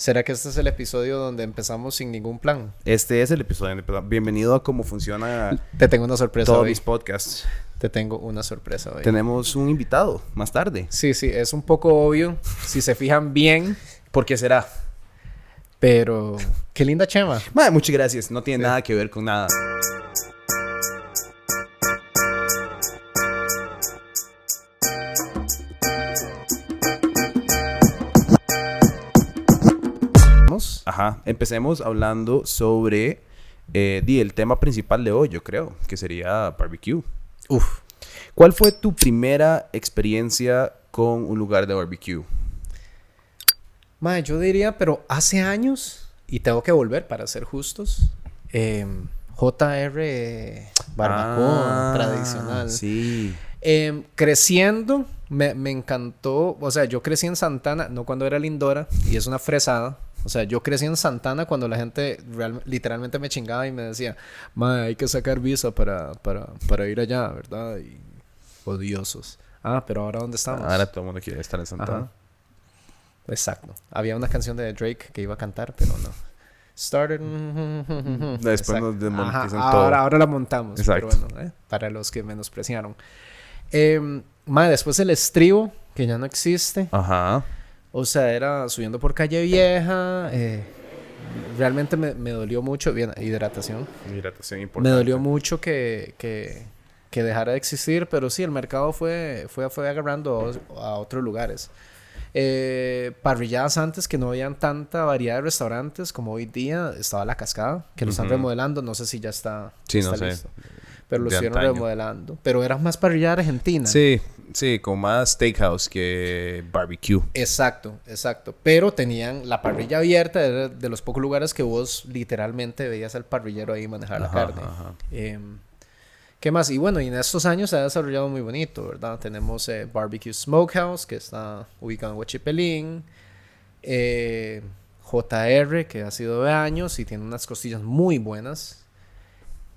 ¿Será que este es el episodio donde empezamos sin ningún plan? Este es el episodio. donde empezamos. Bienvenido a cómo funciona Te tengo una sorpresa todos hoy. mis podcasts. Te tengo una sorpresa hoy. Tenemos un invitado más tarde. Sí, sí, es un poco obvio. Si se fijan bien, ¿Por qué será? pero qué linda chema. Madre, muchas gracias. No tiene nada que ver con nada. Ajá. Empecemos hablando sobre eh, di, el tema principal de hoy, yo creo, que sería barbecue. Uf. ¿Cuál fue tu primera experiencia con un lugar de barbecue? Mae, yo diría, pero hace años, y tengo que volver para ser justos, eh, JR Barbacoa Ah, tradicional. Sí. Eh, creciendo, me, me encantó. O sea, yo crecí en Santana, no cuando era Lindora, y es una fresada. O sea, yo crecí en Santana cuando la gente real- literalmente me chingaba y me decía, ma, hay que sacar visa para, para, para ir allá, ¿verdad? Y odiosos. Ah, pero ahora ¿dónde estamos? Ahora todo el mundo quiere estar en Santana. Ajá. Exacto. Había una canción de Drake que iba a cantar, pero no. Started. Después Exacto. nos desmonetizan Ajá, todo. Ahora, ahora la montamos. Exacto. Pero bueno, eh, para los que menospreciaron. Eh, mae, después el estribo, que ya no existe. Ajá. O sea, era subiendo por calle vieja. eh, realmente me, me dolió mucho. Bien, hidratación. Hidratación importante. Me dolió mucho que, que, que dejara de existir, pero sí, el mercado fue, fue, fue agarrando a, otros lugares. Eh, parrilladas antes que no habían tanta variedad de restaurantes como hoy día. Estaba La Cascada, que lo están remodelando. No sé si ya está, Sí, está no sé. Pero lo antaño. remodelando. Pero era más parrillada argentina. Sí, sí, con más steakhouse que barbecue. Exacto, exacto. Pero tenían la parrilla abierta, era de los pocos lugares que vos literalmente veías al parrillero ahí manejar la carne. ajá. Em, ¿Qué más? Y bueno, y en estos años se ha desarrollado muy bonito, ¿verdad? Tenemos eh, Barbecue Smokehouse, que está ubicado en Huachipelín. eh, JR, que ha sido de años y tiene unas costillas muy buenas.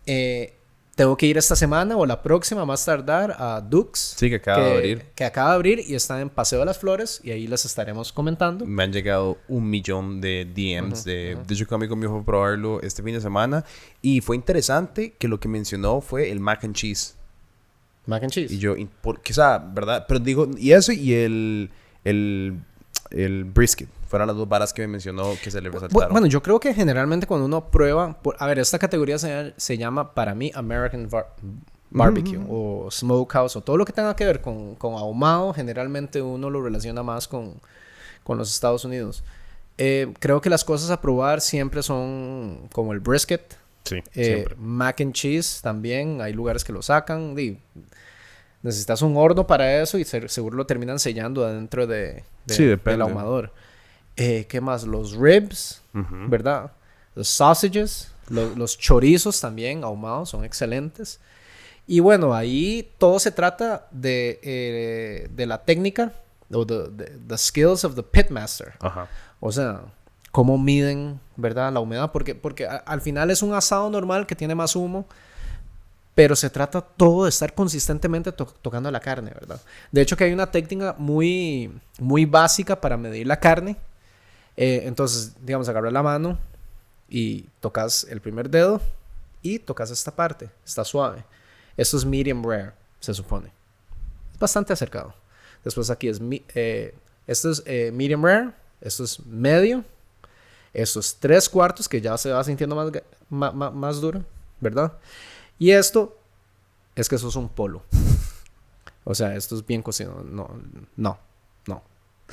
Eh, tengo que ir esta semana o la próxima, más tardar, a Dux. Sí, que acaba de abrir. Que acaba de abrir y está en Paseo de las Flores y ahí les estaremos comentando. Me han llegado un millón de DMs de, de hecho que un amigo mío fue probarlo este fin de semana y fue interesante que lo que mencionó fue el mac and cheese Mac and cheese. y yo porque o sea verdad pero digo y eso y el el el brisket fueron las dos varas que me mencionó que se le resaltaron Bueno, yo creo que generalmente cuando uno prueba, por- a ver, esta categoría se, se llama para mí American Bar- Barbecue o Smokehouse o todo lo que tenga que ver con, con ahumado, generalmente uno lo relaciona más con, con los Estados Unidos. Eh, creo que las cosas a probar siempre son como el brisket, sí eh, siempre mac and cheese también, hay lugares que lo sacan. di, necesitas un horno para eso y se- seguro lo terminan sellando adentro de, de- Sí, depende. del ahumador. Eh, ¿Qué más? Los ribs. ¿verdad? Los sausages, lo- los chorizos también ahumados son excelentes. Y bueno, ahí todo se trata de, eh, de la técnica o the, the- the skills of the pitmaster. O sea, cómo miden, ¿verdad? La humedad. Porque, porque a- al final es un asado normal que tiene más humo. Pero se trata todo de estar consistentemente to- tocando la carne, ¿verdad? De hecho, que hay una técnica muy, muy básica para medir la carne. Eh, entonces, digamos, agarras la mano y tocas el primer dedo y tocas esta parte. Está suave. Esto es medium rare, se supone. Es bastante acercado. Después aquí es... eh, esto es eh, medium rare. Esto es medio. Esto es tres cuartos, que ya se va sintiendo más, más duro, ¿verdad? Y esto es que eso es un polo. O sea, esto es bien cocido. No, no,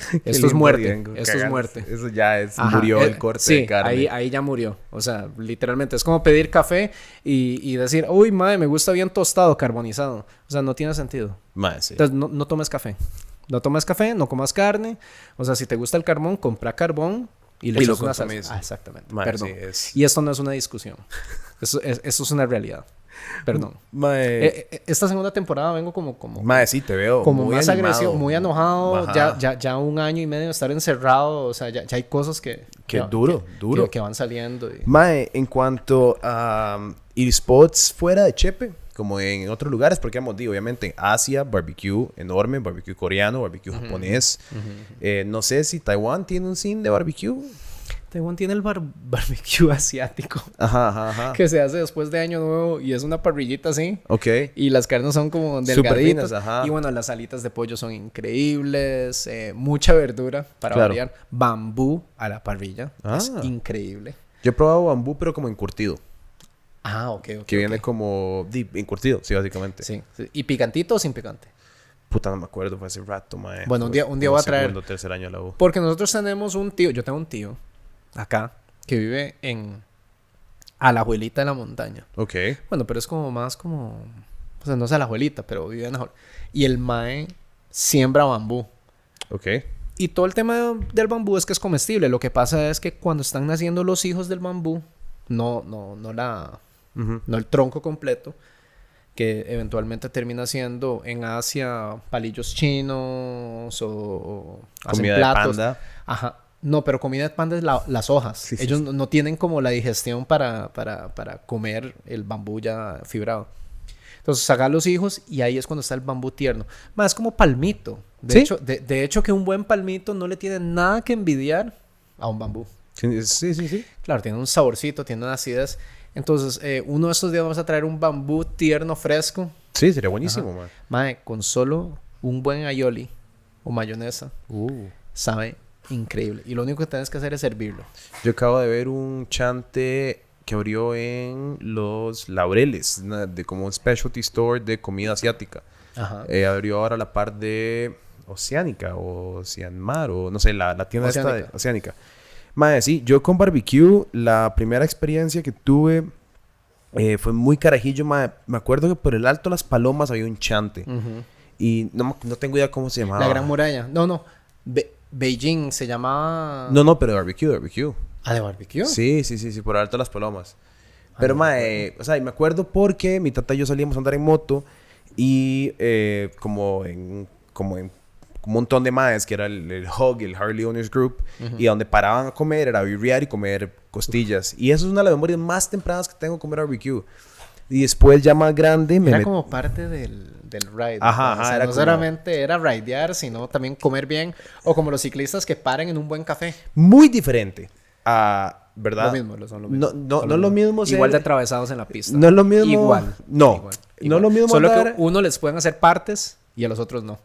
Esto es muerte. Esto es muerte. eso ya es Ajá, murió eh, el corte sí, de carne Ahí, ahí ya murió. O sea, literalmente es como pedir café y, y decir, uy, madre, me gusta bien tostado, carbonizado. O sea, no tiene sentido. Mae, sí. Entonces, no, no tomes café. No tomes café, no comas carne. O sea, si te gusta el carbón, compra carbón y le Y lo echas una salsa. consumís. Ah, exactamente. Mae, Perdón. sí, es- Y esto no es una discusión. Eso es, eso es una realidad. Perdón. Mae, Eh, eh, esta segunda temporada vengo como, como, mae, sí te veo como muy más animado. agresivo, muy enojado. Ya, ya, ya un año y medio de estar encerrado. O sea, ya, ya hay cosas que... Que- duro, que- duro. Que, que van saliendo. y- Mae, en cuanto a um, ir spots fuera de Chepe, como en otros lugares, porque hemos dicho, obviamente, en Asia, barbecue enorme, barbecue coreano, barbecue japonés. Eh, no sé si Taiwán tiene un scene de barbecue. Taiwán tiene el bar- barbecue asiático Ajá, ajá, ajá. que se hace después de Año Nuevo y es una parrillita así. Ok. Y las carnes son como delgaditas. finas, ajá. Y bueno, las alitas de pollo son increíbles. eh, mucha verdura para Claro. variar. Bambú a la parrilla. Es Ah. increíble. Yo he probado bambú, pero como encurtido. Ah, ok, ok. Que viene como... encurtido, sí, básicamente. Sí. ¿Y picantito o sin picante? Puta, no me acuerdo, fue hace rato, mae. Bueno, un día- un día como voy a traer- Segundo, tercer año de la U. Porque nosotros tenemos un tío, yo tengo un tío acá que vive en Alajuelita de la montaña. Ok. Bueno, pero es como más como, o sea, no es Alajuelita, pero vive en Alajuelita. Y el mae siembra bambú. Ok. Y todo el tema del bambú es que es comestible. Lo que pasa es que cuando están naciendo los hijos del bambú, no, no, no la, Ujú. no el tronco completo, que eventualmente termina siendo en Asia palillos chinos o, o hacen Comida de platos. panda. Ajá. No, pero comida de panda es la- las hojas. Sí, Ellos sí. no- no tienen como la digestión para, para, para comer el bambú ya fibrado. Entonces saca los hijos y ahí es cuando está el bambú tierno. Más como palmito. De, hecho, de, de hecho, que un buen palmito no le tiene nada que envidiar a un bambú. Sí, sí, sí. Claro, tiene un saborcito, tiene una acidez. Entonces, eh, uno de estos días vamos a traer un bambú tierno, fresco. Sí, sería buenísimo, mae. Mae, con solo un buen aioli o mayonesa, Uh. sabe increíble. Y lo único que tienes que hacer es servirlo. Yo acabo de ver un chante que abrió en Los Laureles, de como un specialty store de comida asiática. Ajá. Eh, abrió ahora la par de Oceánica o Oceanmar o no sé, la, la tienda esta de Oceánica. Oceánica. Madre, sí, yo con barbecue, la primera experiencia que tuve eh, fue muy carajillo, madre. Me acuerdo que por el Alto Las Palomas había un chante. Ujú. Y no, no tengo idea cómo se llamaba. La Gran Muralla. No, no. Be- Beijing se llamaba. No, no, pero de barbecue, de barbecue. Ah, de barbecue. Sí, sí, sí, sí, por Alto Las Palomas. Pero, mae, o sea, y me acuerdo porque mi tata y yo salíamos a andar en moto y eh, como en como en un montón de maes, que era el, el Hug, el Harley Owners Group, y a donde paraban a comer era birriar y comer costillas. Y eso es una de las memorias más tempranas que tengo comer barbecue. Y después ya más grande me Era met- como parte del, del ride. Ajá, ¿verdad? O ajá, sea, era no como- solamente era ridear, sino también comer bien. O como los ciclistas que paran en un buen café. muy diferente a, ¿verdad? Lo mismo, son lo mismo. No, no, Son no lo mismo ser- Igual de atravesados en la pista. No es lo mismo. Igual. No. igual, No igual. es lo mismo Solo andar- que uno les pueden hacer partes y a los otros no.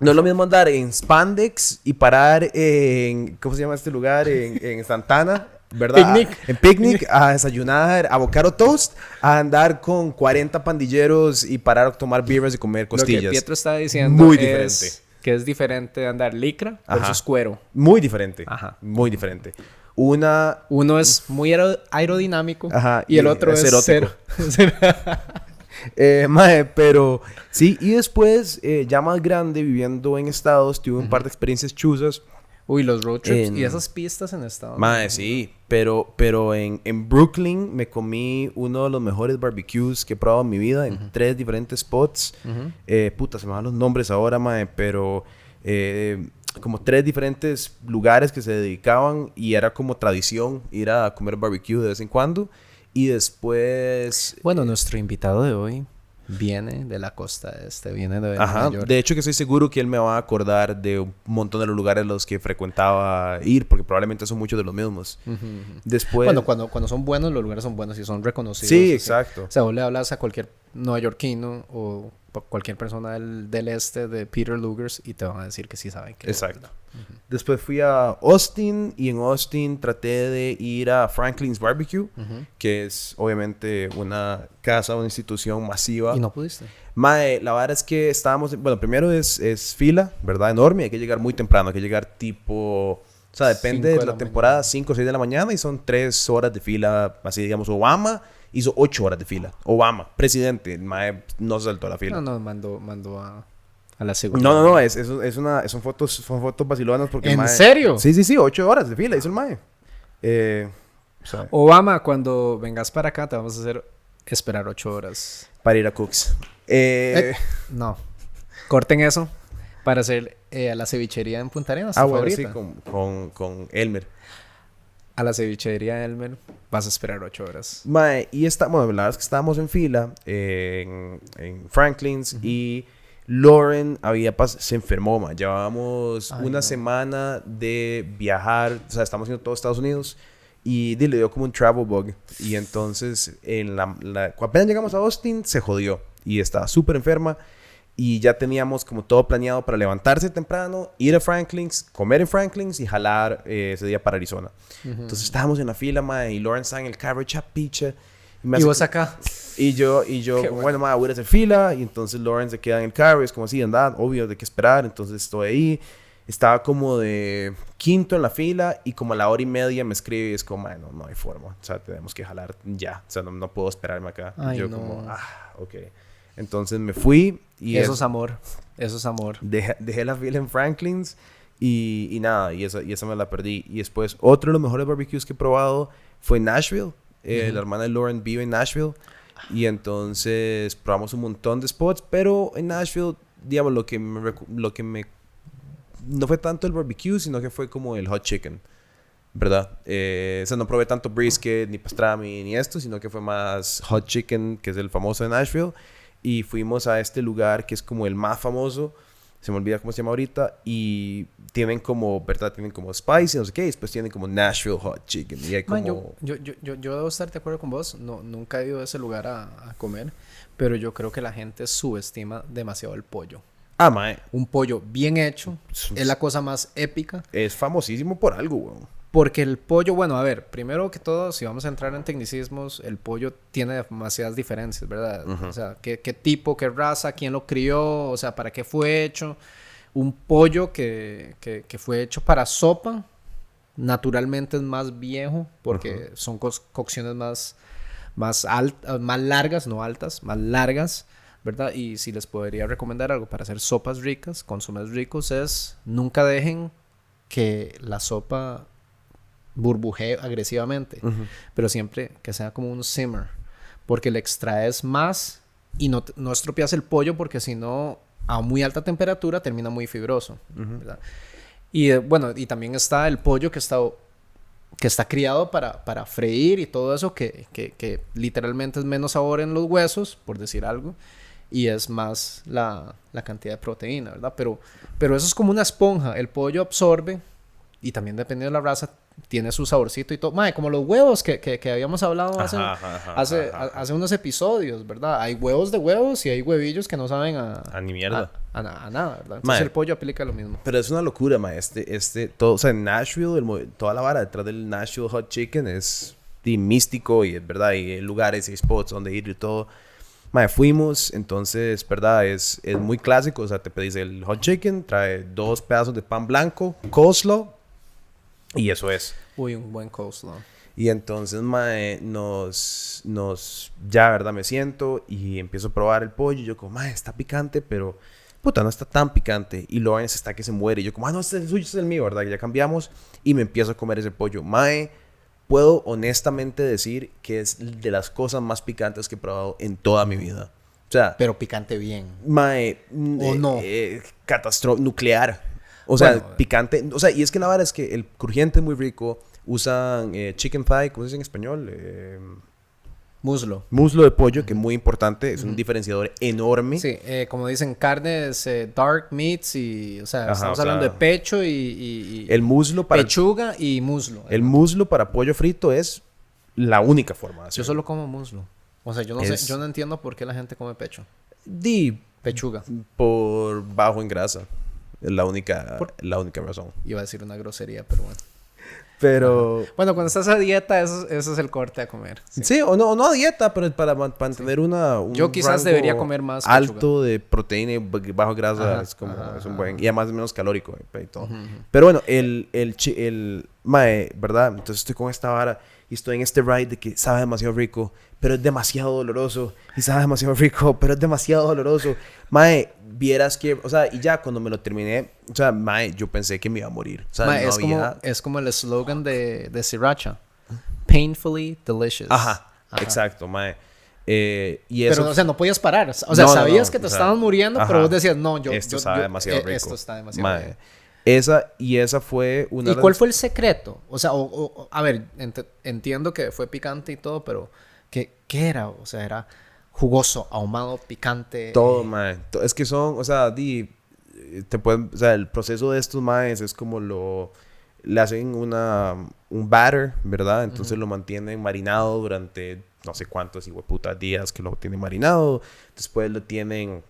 No es lo mismo andar en Spandex y parar en. ¿Cómo se llama este lugar? En, en Santana, ¿verdad? Picnic. En picnic, a desayunar avocado toast, a andar con 40 pandilleros y parar a tomar birras y comer Lo que costillas. Pietro está diciendo Muy es diferente. que es diferente andar licra Ajá. versus cuero. Muy diferente. Ajá. Muy diferente. Una. Uno es muy aero- aerodinámico Ajá, y el y otro es es, cero. Eh, mae, pero sí, y después, eh, ya más grande, viviendo en Estados, tuve un par de experiencias chuzas. Uy, los road trips En- y esas pistas en Estados Mae, sí, pero, pero en, en Brooklyn me comí uno de los mejores barbecues que he probado en mi vida en tres diferentes spots. Ujú. Eh, puta, se me van los nombres ahora, mae, pero eh, como tres diferentes lugares que se dedicaban y era como tradición ir a comer barbecue de vez en cuando. Y después... Bueno, nuestro invitado de hoy viene de la costa este, viene de Ajá, Nueva York. de hecho que estoy seguro que él me va a acordar de un montón de los lugares a los que frecuentaba ir, porque probablemente son muchos de los mismos. Después... Bueno, cuando, cuando son buenos, los lugares son buenos y son reconocidos. sí, así. exacto. O sea, vos le hablas a cualquier neoyorquino o cualquier persona del, del este de Peter Lugers y te van a decir que sí saben que Exacto. Después fui a Austin y en Austin traté de ir a Franklin's Barbecue, Ujú. que es obviamente una casa, una institución masiva. Y no pudiste. Mae, la verdad es que estábamos, bueno, primero es, es fila, ¿verdad? Enorme, hay que llegar muy temprano, hay que llegar tipo, o sea, depende de de la, la temporada, 5 o 6 de la mañana y son 3 horas de fila, así digamos, Obama hizo 8 horas de fila. Obama, presidente, el mae no se saltó la fila. No, no, mandó, mandó a, a la segunda. No, no, no, es, es, es una, son fotos, son fotos vacilonas porque el ¿En mae- serio? Sí, sí, sí, ocho horas de fila, hizo el mae. Eh, Obama, cuando vengas para acá, te vamos a hacer esperar ocho horas. para ir a Cooks. Eh, Eh, No. Corten eso para hacer eh, a la cevichería en Punta Arenas. ah, bueno, favorita. sí, con, con, con Elmer. A la cevichería Elmer vas a esperar ocho horas. Mae, y bueno, la verdad es que estábamos en fila en, en Franklin's y Lauren había se enfermó, ma. Llevábamos Ay, una no. semana de viajar, o sea, estamos haciendo todo Estados Unidos y le dio como un travel bug. Y entonces, en la, la- cuando apenas llegamos a Austin, se jodió y estaba súper enferma. Y ya teníamos como todo planeado para levantarse temprano, ir a Franklin's, comer en Franklin's y jalar eh, ese día para Arizona. Entonces estábamos en la fila, ma, y Lauren está en el carro hecha picha. me Y hace vos acá. y yo, y yo, como, bueno. bueno, ma, voy a hacer fila. Y entonces Lauren se queda en el carro. y es como así, anda, obvio, de qué esperar. Entonces estoy ahí. Estaba como de quinto en la fila. Y como a la hora y media me escribe. Y es como, "Ma, no, no hay forma. O sea, tenemos que jalar ya. O sea, no, no puedo esperarme acá. Ay, y yo no. como, ah, ok. Entonces me fui. Y Eso es- es amor. Eso es amor. Dejé, dejé la fila en Franklin's y, y nada, y esa, y esa me la perdí. Y después, otro de los mejores barbecues que he probado fue en Nashville. Eh, La hermana de Lauren vive en Nashville. Y entonces probamos un montón de spots, pero en Nashville, digamos, lo que me, lo que me... No fue tanto el barbecue, sino que fue como el hot chicken. ¿Verdad? Eh, o sea, no probé tanto brisket, ni pastrami, ni esto, sino que fue más hot chicken, que es el famoso de Nashville. Y fuimos a este lugar que es como el más famoso. Se me olvida cómo se llama ahorita. Y tienen como, ¿verdad? Tienen como spicy, no sé qué. Y después tienen como Nashville hot chicken. Y hay como... Man, yo, yo, yo, yo, debo estar de acuerdo con vos. No, nunca he ido a ese lugar a, a comer. Pero yo creo que la gente subestima demasiado el pollo. Ah, mae. Un pollo bien hecho Es- es la cosa más épica. Es famosísimo por algo, weón. Porque el pollo, bueno, a ver, primero que todo, si vamos a entrar en tecnicismos, el pollo tiene demasiadas diferencias, ¿verdad? O sea, ¿qué, qué tipo, qué raza, quién lo crió, o sea, para qué fue hecho. Un pollo que, que, que fue hecho para sopa, naturalmente es más viejo, porque son co- cocciones más, más, alt- más largas, no altas, más largas, ¿verdad? Y si les podría recomendar algo para hacer sopas ricas, consomés ricos, es nunca dejen que la sopa burbujee agresivamente, pero siempre que sea como un simmer, porque le extraes más y no, no estropeas el pollo porque si no a muy alta temperatura termina muy fibroso, ¿verdad? Y eh, bueno, y también está el pollo que está que está criado para, para freír y todo eso, que, que, que literalmente es menos sabor en los huesos, por decir algo, y es más la, la cantidad de proteína, ¿verdad? Pero, pero eso es como una esponja, el pollo absorbe, y también dependiendo de la raza, tiene su saborcito y todo. Mae, como los huevos que, que, que habíamos hablado hace, Ajá, ajá, hace, ajá, ajá. hace unos episodios, ¿verdad? Hay huevos de huevos y hay huevillos que no saben a, A ni mierda. a, a- a nada, ¿verdad? Entonces Mae. el pollo aplica lo mismo. Pero es una locura, ma. Este, este, todo, o sea, en Nashville, el toda la vara detrás del Nashville Hot Chicken es di, místico y es verdad, y hay lugares y spots donde ir y todo. Ma, fuimos, entonces, verdad, es, es muy clásico. O sea, te pedís el hot chicken, trae dos pedazos de pan blanco, coleslaw, y eso es. Uy, un buen coleslaw. Y entonces, mae, nos, nos, ya, ¿verdad? Me siento y empiezo a probar el pollo. Y yo como, mae, está picante, pero, puta, no está tan picante. Y Lawrence está que se muere. Y yo como, ah, no, este es el suyo, este es el mío, ¿verdad? Y ya cambiamos y me empiezo a comer ese pollo. Mae, puedo honestamente decir que es de las cosas más picantes que he probado en toda mi vida. O sea, Pero picante bien. Mae, ¿O no? catastro nuclear. O sea, Bueno, picante. O sea, y es que la es que el crujiente es muy rico. Usan eh, chicken thigh, ¿cómo se dice en español? Eh, Muslo. muslo de pollo, que es muy importante. Es un diferenciador enorme. Sí, eh, como dicen, carnes eh, dark meats y, o sea, Ajá, estamos o sea, hablando de pecho y, y- y- El muslo para pechuga y muslo. el muslo para pollo frito es la única forma de Yo solo como muslo. O sea, yo no Es- sé, yo no entiendo por qué la gente come pecho. Di Pechuga. por bajo en grasa. Es la única, Por- la única razón. Iba a decir una grosería, pero bueno. Pero Bueno, cuando estás a dieta, eso, eso es el corte a comer. sí. Sí, o no, o no a dieta, pero para man- mantener una. un Yo quizás debería comer más pechuga. Alto de proteína y bajo grasa Ajá, es como. ajá, es un ajá. buen. Y además menos calórico y todo. Pero bueno, el. el, chi- el mae, ¿verdad? Entonces estoy con esta vara y estoy en este ride de que sabe demasiado rico, pero es demasiado doloroso. Y sabe demasiado rico, pero es demasiado doloroso. Mae, vieras que. O sea, y ya cuando me lo terminé, o sea, mae, yo pensé que me iba a morir. O sea, Ma, no es, como, había- es como el eslogan de, de Sriracha. Painfully delicious. Ajá, Ajá. exacto, mae. Eh, y eso Pero, o sea, no podías parar. O sea, No, no, sabías no, que te o sea, estabas muriendo, ajá. pero vos decías, no, yo. esto yo- sabe yo- demasiado eh, rico. Esto está demasiado Mae, rico. Esa, y esa fue una ¿Y de cuál las- fue el secreto? O sea, o- a ver, ent- entiendo que fue picante y todo, pero ¿qué, ¿qué era? O sea, era jugoso, ahumado, picante. Todo, mae. To- Es que son, o sea, di, te pueden, o sea, el proceso de estos maes es como lo, le hacen una, un batter, ¿verdad? Entonces lo mantienen marinado durante no sé cuántos putas días que lo tienen marinado. Después lo tienen,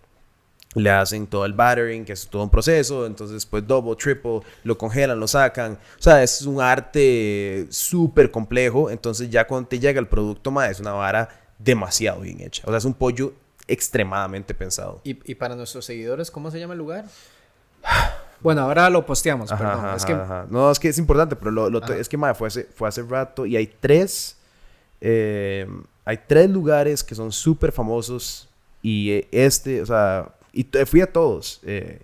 le hacen todo el battering, que es todo un proceso. Entonces después double, triple, lo congelan, lo sacan. O sea, es un arte súper complejo. Entonces ya cuando te llega el producto, mae, es una vara demasiado bien hecha. O sea, es un pollo extremadamente pensado. Y, y para nuestros seguidores, ¿cómo se llama el lugar? Bueno, ahora lo posteamos, Ajá, perdón. ajá, es que ajá. No, es que es importante, pero lo, es que madre, fue, hace, fue hace rato y hay tres, eh, hay tres lugares que son súper famosos y eh, este, o sea, y fui a todos. eh,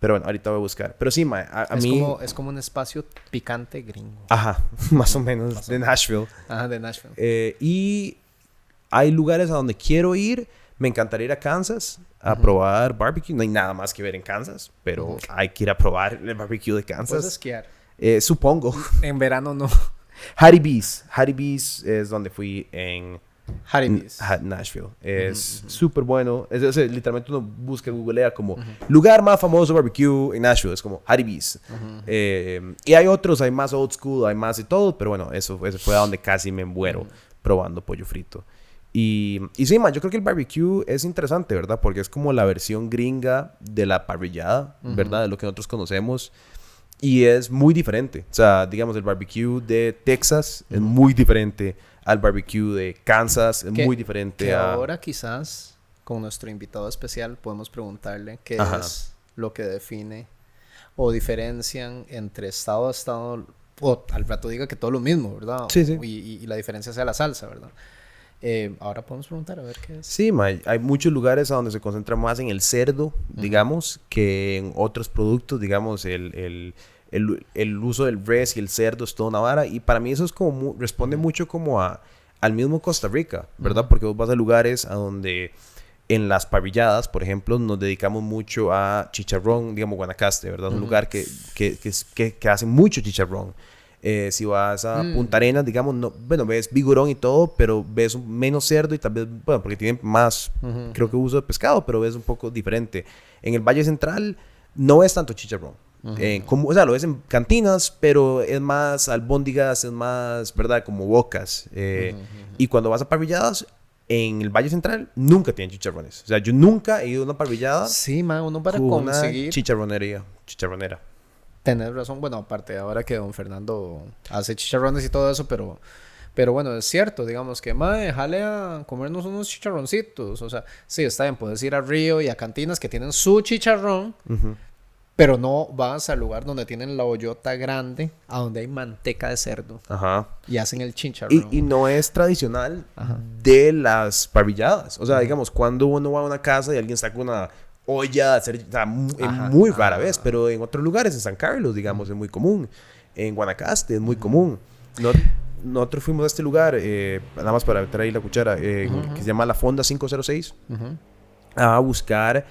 pero bueno, ahorita voy a buscar. Pero sí, a, a es, mí... como, es como un espacio picante gringo. Ajá, más o menos, de Nashville. Ajá, de Nashville. Eh, y hay lugares a donde quiero ir. Me encantaría ir a Kansas a probar barbecue. No hay nada más que ver en Kansas, pero hay que ir a probar el barbecue de Puedes Kansas. esquiar. Eh, supongo. En verano no. Hattie B's. Hattie B's es donde fui en Haribis. Ha- Nashville. Es súper bueno. Es, es- literalmente uno busca, googlea como lugar más famoso barbecue en Nashville. Es como Hattie B's. Eh, y hay otros, hay más old school, hay más y todo. Pero bueno, eso, eso fue a donde casi me muero probando pollo frito. Y, y sí, man, yo creo que el barbecue es interesante, ¿verdad? Porque es como la versión gringa de la parrillada, ¿verdad? De lo que nosotros conocemos. Y es muy diferente. O sea, digamos, el barbecue de Texas es muy diferente al barbecue de Kansas, es Que- muy diferente Que a... ahora quizás con nuestro invitado especial podemos preguntarle qué Ajá. es lo que define o diferencian entre estado a estado o al rato diga que todo lo mismo, ¿verdad? Sí, sí. Y, y- y la diferencia sea la salsa, ¿verdad? Eh, ahora podemos preguntar a ver qué es. Sí, ma, hay muchos lugares a donde se concentra más en el cerdo, digamos, que en otros productos, digamos, el, el, el, el uso del res y el cerdo es toda una vara. Y para mí eso es como, mu- responde mucho como a, al mismo Costa Rica, ¿verdad? Porque vos vas a lugares a donde en las parrilladas, por ejemplo, nos dedicamos mucho a chicharrón, digamos, Guanacaste, ¿verdad? Un lugar que, que, que, que, hace mucho chicharrón. Eh, si vas a Mm. Punta Arenas, digamos, no, bueno, ves vigorón y todo, pero ves menos cerdo y tal vez, bueno, porque tienen más, creo que uso de pescado, pero ves un poco diferente. En el Valle Central no es tanto chicharrón. Eh, como, o sea, lo ves en cantinas, pero es más albóndigas, es más, ¿verdad? Como bocas. Eh, Y cuando vas a parrilladas, en el Valle Central nunca tienen chicharrones. O sea, yo nunca he ido a una parrillada Sí, man, uno para con una conseguir chicharronería. Chicharronera. Tener razón, bueno, aparte ahora que don Fernando hace chicharrones y todo eso, pero, pero bueno, es cierto, digamos que, madre, jale a comernos unos chicharroncitos, o sea, sí, está bien, puedes ir a Río y a cantinas que tienen su chicharrón, Ujú. Pero no vas al lugar donde tienen la hoyota grande, a donde hay manteca de cerdo Ajá. y hacen el chicharrón. Y, y no es tradicional de las parrilladas. O sea, digamos, cuando uno va a una casa y alguien saca una olla, de hacer, o sea, Ajá, muy rara vez, pero en otros lugares, en San Carlos, digamos, es muy común. En Guanacaste es muy común. No- nosotros fuimos a este lugar, eh, nada más para meter ahí la cuchara, eh, que se llama La Fonda 506, Ujú. a buscar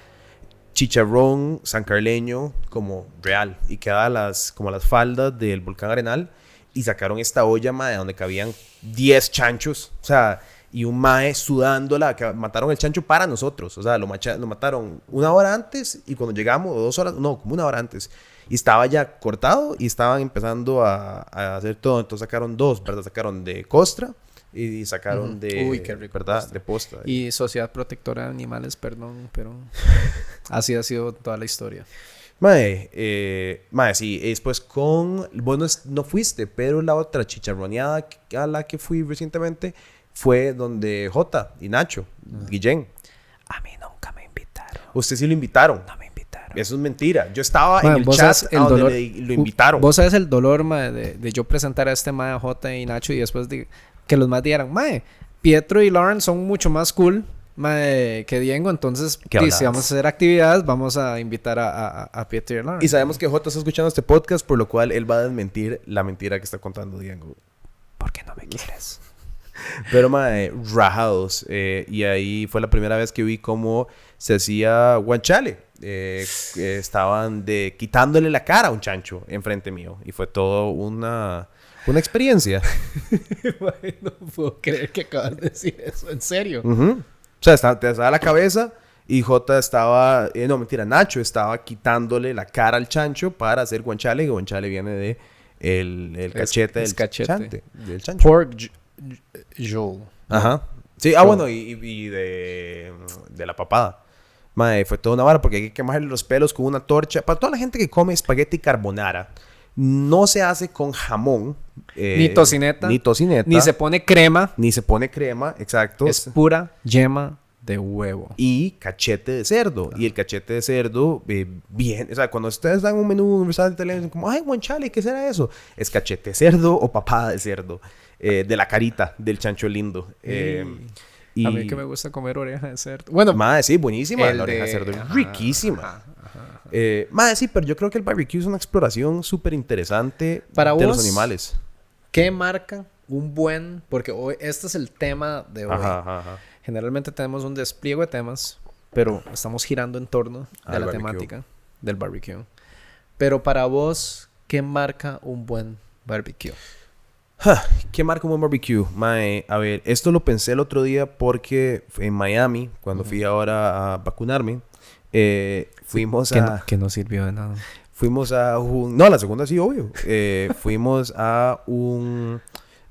chicharrón sancarleño como real y queda a las como las faldas del volcán Arenal y sacaron esta olla mae, donde cabían 10 chanchos, o sea, y un mae sudándola, que mataron el chancho para nosotros, o sea, lo, macha- lo mataron una hora antes y cuando llegamos, dos horas, no, como una hora antes, y estaba ya cortado y estaban empezando a, a hacer todo, entonces sacaron dos, ¿verdad? Sacaron de costra y sacaron Ujú. de, Uy, qué rico ¿verdad? postre. De posta. Y Sociedad Protectora de Animales, perdón, pero así ha sido toda la historia. Mae, eh, mae, sí, después con, vos no, no fuiste, pero la otra chicharroneada a la que fui recientemente fue donde Jota y Nacho, Guillén. A mí nunca me invitaron. Usted sí lo invitaron. No me invitaron. Eso es mentira. Yo estaba Ma, en el chat el a donde dolor- le- lo invitaron. Vos sabes el dolor, mae, de, de yo presentar a este mae J y Nacho y después de que los más dieran, mae, Pietro y Lauren son mucho más cool, mae, que Diego, entonces, ¿Qué di, hablas? si vamos a hacer actividades, vamos a invitar a, a, a Pietro y Lauren. Y sabemos que Jota está escuchando este podcast, por lo cual él va a desmentir la mentira que está contando Diego. ¿Por qué no me quieres? Pero, mae, rajados. eh, y ahí fue la primera vez que vi cómo se hacía guanchale. Eh, eh, estaban de quitándole la cara a un chancho enfrente mío. Y fue todo una, una experiencia. No puedo creer que acabas de decir eso, en serio. O sea, estaba, te estaba la cabeza y J estaba, eh, no mentira, Nacho estaba quitándole la cara al chancho para hacer guanchale y guanchale viene de el, el cachete, es del, cachete. chante, del chancho. Pork Joel. Ajá. Sí, ah, bueno, y, de, de la papada. Madre, fue toda una vara porque hay que quemarle los pelos con una torcha. Para toda la gente que come espagueti carbonara, no se hace con jamón. eh, Ni tocineta. Ni tocineta. Ni se pone crema. ni se pone crema, exacto. Es pura yema de huevo. y cachete de cerdo. Y el cachete de cerdo, eh, bien, o sea, cuando ustedes dan un menú en un restaurante italiano, dicen como, ay, guanchale, ¿qué será eso? Es cachete de cerdo o papada de cerdo, eh, de la carita del chancho lindo. Eh, y, A mí que me gusta comer oreja de cerdo. Bueno, Madre, sí, buenísima. la oreja de de- cerdo es riquísima. ajá. Eh, madre, sí, pero yo creo que el barbecue es una exploración súper interesante de los vos, animales. ¿qué marca un buen? Porque hoy este es el tema de hoy. Ajá, ajá, ajá. Generalmente tenemos un despliegue de temas, pero estamos girando en torno de Al la barbecue. temática del barbecue. Pero para vos, ¿qué marca un buen barbecue? ¿Qué marca un buen barbecue? Mae, a ver, esto lo pensé el otro día porque en Miami, cuando fui ahora a vacunarme, eh, fuimos Que a... no, que no sirvió de nada. Fuimos a un... No, la segunda sí, obvio. Eh, fuimos a un...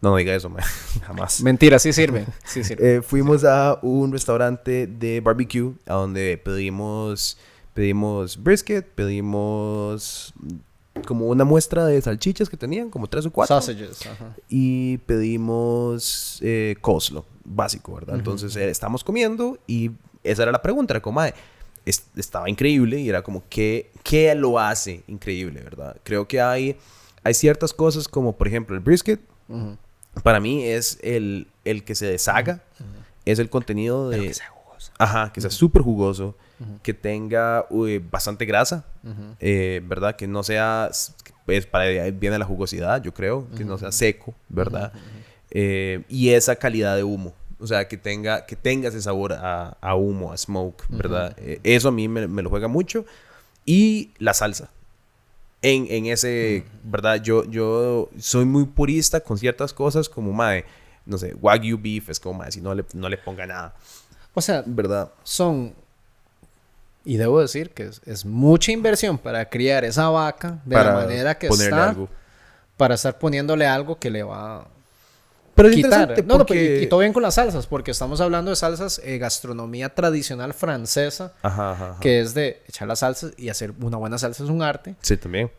No, no diga eso, mae. Jamás. Mentira, sí sirve. Sí sirve. Eh, fuimos a un restaurante de barbecue a donde pedimos pedimos brisket, pedimos como una muestra de salchichas que tenían, como tres o cuatro. Sausages. Ajá. Y pedimos eh, coleslaw, básico, ¿verdad? Entonces eh, estamos comiendo y esa era la pregunta, era como, "Mae, es- estaba increíble y era como, ¿qué, ¿qué lo hace increíble, verdad? Creo que hay, hay ciertas cosas como, por ejemplo, el brisket, para mí es el, el que se deshaga, es el contenido de... Pero que sea jugoso. Ajá, que sea súper jugoso, que tenga uy, bastante grasa, eh, ¿verdad? Que no sea, pues para ahí viene la jugosidad, yo creo, que no sea seco, ¿verdad? Eh, y esa calidad de humo, o sea, que tenga, que tenga ese sabor a, a humo, a smoke, ¿verdad? Eh, eso a mí me, me lo juega mucho. Y la salsa. En, en ese, ¿verdad? Yo, yo soy muy purista con ciertas cosas como, mae, no sé, Wagyu beef es como, mae, si no le, no le ponga nada, O sea, ¿verdad? son, y debo decir que es, es mucha inversión para criar esa vaca de la manera que está, algo. para estar poniéndole algo que le va Pero es quitar. interesante No, no, y, y todo bien con las salsas, porque estamos hablando de salsas, eh, gastronomía tradicional francesa, Ajá, ajá, ajá. que es de echar las salsas y hacer una buena salsa es un arte. Sí, también.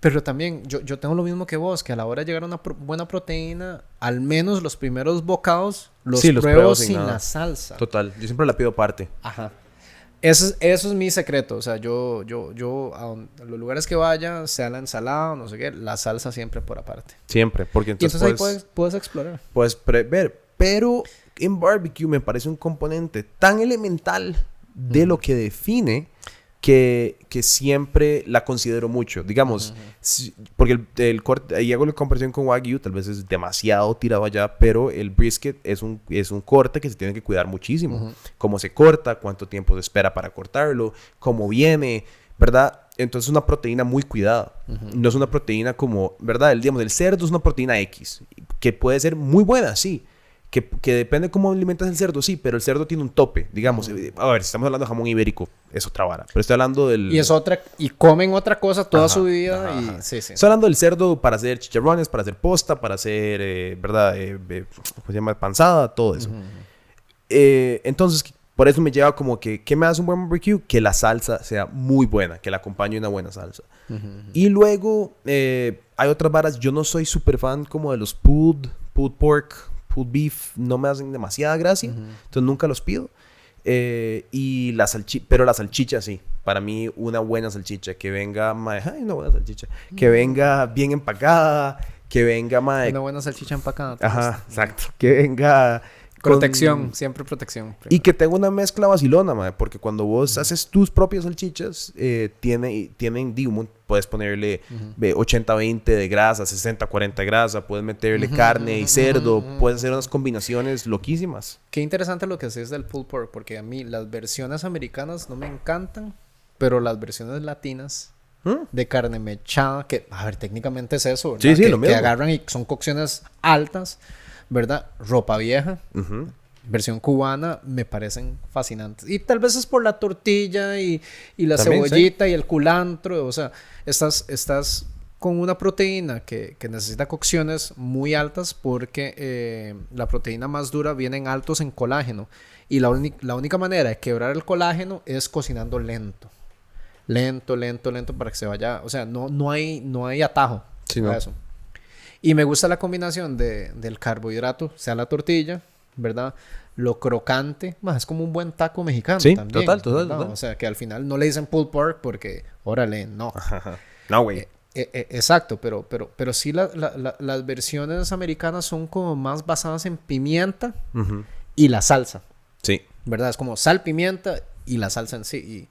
Pero también yo, yo tengo lo mismo que vos, que a la hora de llegar a una pro- buena proteína, al menos los primeros bocados los, Sí, los pruebo pruebo sin sin la salsa. Total. Yo siempre la pido aparte. Ajá. Eso es, eso es mi secreto. O sea, yo, yo, yo, a, los lugares que vaya, sea la ensalada o no sé qué, la salsa siempre por aparte. Siempre. Porque Y entonces, entonces ahí puedes, puedes, puedes explorar. puedes prever. Pero en barbecue me parece un componente tan elemental de lo que define que, que siempre la considero mucho. Digamos, si- porque el, el corte, ahí hago la comparación con Wagyu, tal vez es demasiado tirado allá, pero el brisket es un, es un corte que se tiene que cuidar muchísimo. Cómo se corta, cuánto tiempo se espera para cortarlo, cómo viene, ¿verdad? Entonces es una proteína muy cuidada. No es una proteína como, ¿verdad? El, digamos, el cerdo es una proteína X, que puede ser muy buena, sí. Que, que depende cómo alimentas el cerdo, sí, pero el cerdo tiene un tope, digamos. eh, A ver, si estamos hablando de jamón ibérico, es otra vara. Pero estoy hablando del... Y es otra, y comen otra cosa toda Ajá, su vida. ajá, y ajá. sí, sí. Estoy hablando del cerdo para hacer chicharrones, para hacer posta, para hacer, eh, ¿verdad? Eh, eh, ¿Cómo se llama? Panzada, todo eso. Entonces, por eso me lleva como que, ¿qué me hace un buen barbecue? Que la salsa sea muy buena, que la acompañe una buena salsa. Y luego, hay otras varas. Yo no soy súper fan como de los pulled, pulled pork, pulled beef. No me hacen demasiada gracia. Entonces, nunca los pido. Eh, y la salchicha, pero la salchicha sí. Para mí, una buena salchicha. Que venga, mae, ay, una buena salchicha. Que venga bien empacada. Que venga, mae. Una buena salchicha empacada. Ajá, exacto. Que venga. Con- Protección, siempre protección. y que tenga una mezcla vacilona, mae, porque cuando vos haces tus propias salchichas, eh, tiene, tienen, digo, puedes ponerle eh, 80-20 de grasa, 60-40 de grasa, puedes meterle carne y cerdo, puedes hacer unas combinaciones loquísimas. Qué interesante lo que haces del pulled pork, porque a mí las versiones americanas no me encantan, pero las versiones latinas ¿Mm? de carne mechada, que, a ver, técnicamente es eso, ¿verdad? Sí, sí, que, lo que mismo. agarran y son cocciones altas, ¿verdad? Ropa vieja, versión cubana me parecen fascinantes. Y tal vez es por la tortilla y, y la También, sí. cebollita y el culantro. O sea, estás, estás con una proteína que, que necesita cocciones muy altas porque eh, la proteína más dura vienen altos en colágeno. Y la, la única manera de quebrar el colágeno es cocinando lento. Lento, lento, lento para que se vaya. O sea, no, no, hay, no hay atajo Sí, no. eso. Y me gusta la combinación de, del carbohidrato, sea la tortilla, ¿verdad? Lo crocante, más es como un buen taco mexicano Sí, también. total, total. O sea, que al final no le dicen pulled pork porque, órale, no. No, güey. Eh, eh, exacto, pero, pero, pero sí la- la- la- las versiones americanas son como más basadas en pimienta y la salsa, Sí. ¿verdad? Es como sal, pimienta y la salsa en sí.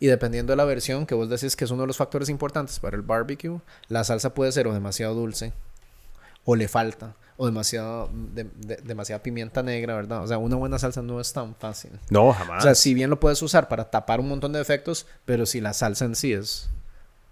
Y, y dependiendo de la versión que vos decís que es uno de los factores importantes para el barbecue, la salsa puede ser o demasiado dulce o le falta o demasiado de- de- demasiada pimienta negra, ¿verdad? O sea, una buena salsa no es tan fácil. No, jamás. O sea, si bien lo puedes usar para tapar un montón de defectos, pero si la salsa en sí es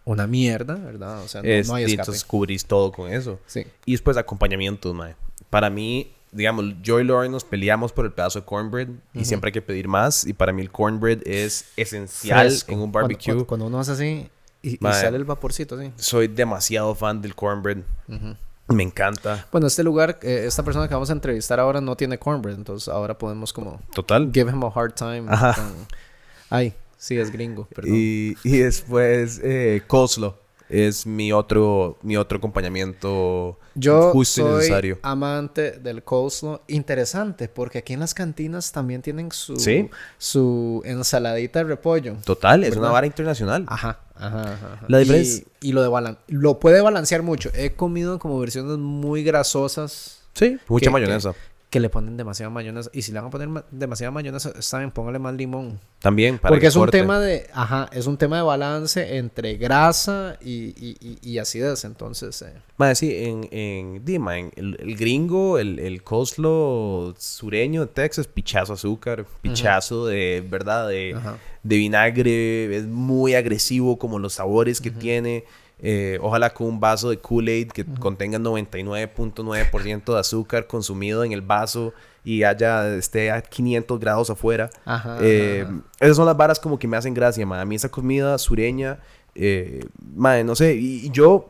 una mierda, ¿verdad? O sea, no, Es- no hay y escape. entonces cubrís todo con eso. Sí. Y después acompañamientos, mae. Para mí, digamos, yo y Lauren nos peleamos por el pedazo de cornbread y siempre hay que pedir más. Y para mí el cornbread es esencial Fresco. en un Cuando- barbecue. Cuando, cuando uno hace así y, y sale el vaporcito, así. Soy demasiado fan del cornbread. Me encanta. Bueno, este lugar, eh, esta persona que vamos a entrevistar ahora no tiene cornbread, entonces ahora podemos como Total. give him a hard time. Ajá. con- Ay, sí, es gringo, perdón. Y, y después eh, coleslaw es mi otro, mi otro acompañamiento Yo justo y soy necesario. amante del coleslaw. Interesante, porque aquí en las cantinas también tienen su, Sí. su ensaladita de repollo. Total, es ¿Verdad? una vara internacional. Ajá, ajá, ajá. ajá. La Y- diferencia- Y, lo de balan lo puede balancear mucho. He comido como versiones muy grasosas Sí, mucha que- mayonesa. que le ponen demasiada mayonesa. Y si le van a poner ma- demasiada mayonesa, está bien, póngale más limón. También para Porque que es un corte. tema de, ajá, es un tema de balance entre grasa y, y, y- y acidez. Entonces, eh, Mae, sí, en, en Dima, en el, el gringo, el, el coleslaw sureño de Texas, pichazo de azúcar, pichazo de, ¿verdad? De, de vinagre, es muy agresivo como los sabores que tiene. Eh, ojalá con un vaso de Kool-Aid que contenga 99.9% de azúcar consumido en el vaso y haya, esté a 500 grados afuera. Ajá, Eh, ajá. Esas son las varas como que me hacen gracia. A mí esa comida sureña, eh, no sé, y, y yo,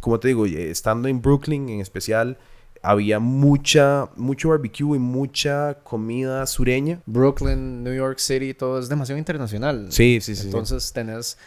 como te digo, estando en Brooklyn en especial, había mucha, mucho barbecue y mucha comida sureña. Brooklyn, New York City, todo es demasiado internacional. Sí, sí, sí. sí. Entonces tenés...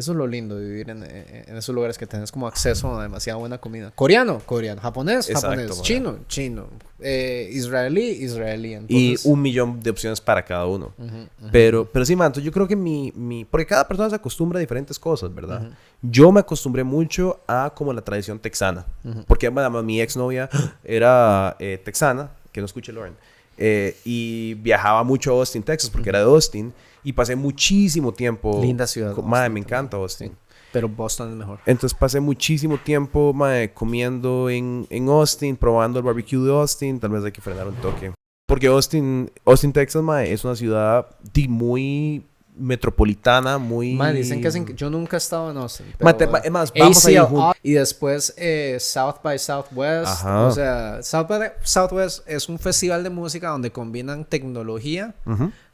Eso es lo lindo de vivir en, en- esos lugares que tenés como acceso a demasiada buena comida. Coreano, coreano. Japonés, Exacto, japonés. man. Chino, chino. Eh, israelí, israelí. y Entonces, un millón de opciones para cada uno. Ujú, ujú. Pero, pero sí, man, entonces yo creo que mi, mi... Porque cada persona se acostumbra a diferentes cosas, ¿verdad? Yo me acostumbré mucho a como la tradición texana. Porque además, mi exnovia era eh, texana, que no escuche Lauren, eh, y viajaba mucho a Austin, Texas, porque era de Austin, y pasé muchísimo tiempo... Linda ciudad, Austin Madre, me encanta Austin. Pero Boston es mejor. Entonces pasé muchísimo tiempo mae, comiendo en, en Austin, probando el barbecue de Austin. Tal vez hay que frenar un toque. Porque Austin, Austin Texas, mae, es una ciudad muy metropolitana, muy... Man, dicen que yo nunca he estado en Austin. Pero, es más, vamos a ir. Y después eh, South by Southwest. Ajá. O sea, South by Southwest es un festival de música donde combinan tecnología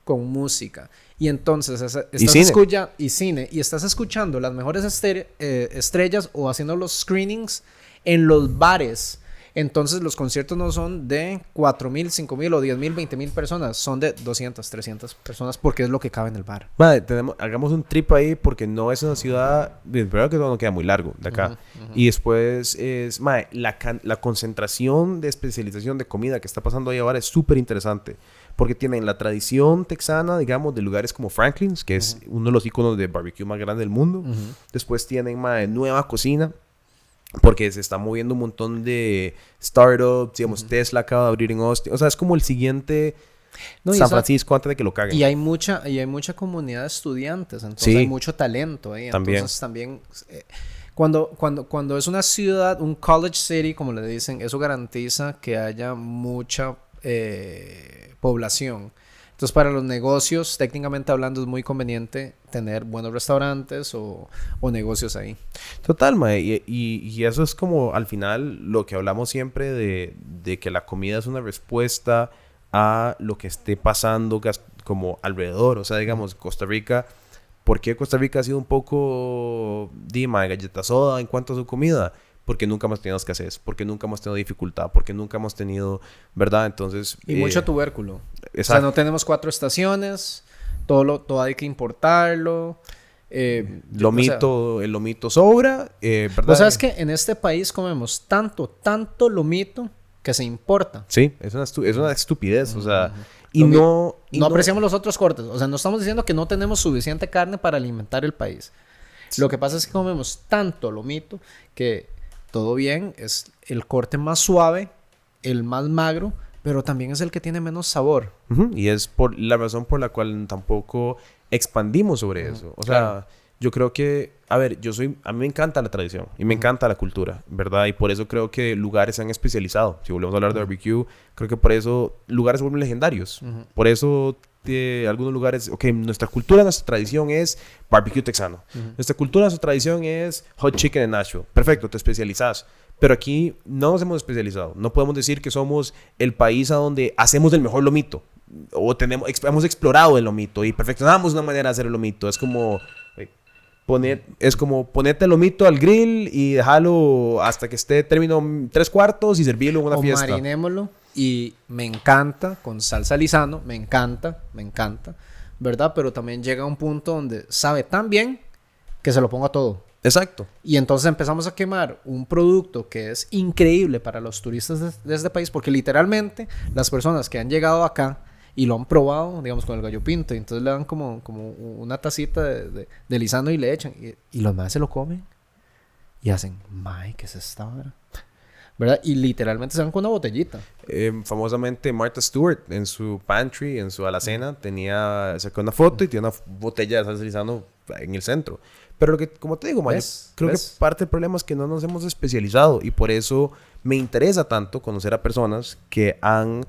con música. Y entonces es- estás cine. escucha- y cine y estás escuchando las mejores eh, estrellas o haciendo los screenings en los bares. Entonces los conciertos no son de 4.000, 5.000 o 10.000, 20.000 personas, son de 200, 300 personas porque es lo que cabe en el bar. Tenemos, hagamos un trip ahí porque no es una ciudad... Primero que todo no queda muy largo de acá. Y después es... Mae, la, can- la concentración de especialización de comida que está pasando ahí ahora es súper interesante. Porque tienen la tradición texana, digamos, de lugares como Franklin's, que es uno de los iconos de barbecue más grande del mundo. Después tienen mae, nueva cocina. Porque se está moviendo un montón de startups. Digamos, Tesla acaba de abrir en Austin. O sea, es como el siguiente No, San esa- Francisco antes de que lo caguen. Y hay mucha, y hay mucha comunidad de estudiantes, entonces Sí. hay mucho talento ahí. También. Entonces también eh, cuando, cuando, cuando es una ciudad, un college city, como le dicen, eso garantiza que haya mucha eh, población. Entonces para los negocios, técnicamente hablando, es muy conveniente tener buenos restaurantes o, o negocios ahí. Total, mae. Y, y- y eso es como al final lo que hablamos siempre de, de que la comida es una respuesta a lo que esté pasando como alrededor. O sea, digamos, Costa Rica, ¿por qué Costa Rica ha sido un poco, dima, galleta soda en cuanto a su comida? Porque nunca hemos tenido escasez, porque nunca hemos tenido dificultad, porque nunca hemos tenido, ¿verdad? Entonces... Y eh, mucho tubérculo. O sea, exacto. no tenemos cuatro estaciones, todo, lo, todo hay que importarlo. Eh, o sea, Lomito, el lomito sobra, eh, ¿verdad? Vos sabes que en este país comemos tanto, tanto lomito que se importa. Sí, es una, es una estupidez, o sea, y no... y no, apreciamos los otros cortes. O sea, no estamos diciendo que no tenemos suficiente carne para alimentar el país. Lo que pasa es que comemos tanto lomito que todo bien, es el corte más suave, el más magro, pero también es el que tiene menos sabor. Y es por la razón por la cual tampoco expandimos sobre eso. O sea, yo creo que, a ver, yo soy, a mí me encanta la tradición y me encanta la cultura, ¿verdad? Y por eso creo que lugares se han especializado. Si volvemos a hablar de barbecue, creo que por eso lugares se vuelven legendarios. Por eso eh, algunos lugares, ok, nuestra cultura, nuestra tradición es barbecue texano. Nuestra cultura, nuestra tradición es hot chicken en Nashville. Perfecto, te especializas. Pero aquí no nos hemos especializado. No podemos decir que somos el país a donde hacemos el mejor lomito. O tenemos, hemos explorado el lomito y perfeccionamos una manera de hacer el lomito. Es como eh, poner, es como ponerte el lomito al grill y dejarlo hasta que esté término tres cuartos y servirlo en una o fiesta. marinémoslo y me encanta con salsa lisano, me encanta, me encanta, ¿verdad? Pero también llega a un punto donde sabe tan bien que se lo pongo a todo. Exacto. Y entonces empezamos a quemar un producto que es increíble para los turistas de, de este país, porque literalmente las personas que han llegado acá y lo han probado, digamos, con el gallo pinto, y entonces le dan como, como una tacita de, de, de lisano y le echan, y, y los más se lo comen y hacen, May, ¿qué es esta hora? ¿Verdad? Y literalmente se van con una botellita. Eh, famosamente Martha Stewart en su pantry, en su alacena, tenía, sacó una foto y tiene una botella de salsa Lizano en el centro. Pero lo que, como te digo, ¿Ves? creo ¿Ves? que parte del problema es que no nos hemos especializado y por eso me interesa tanto conocer a personas que han,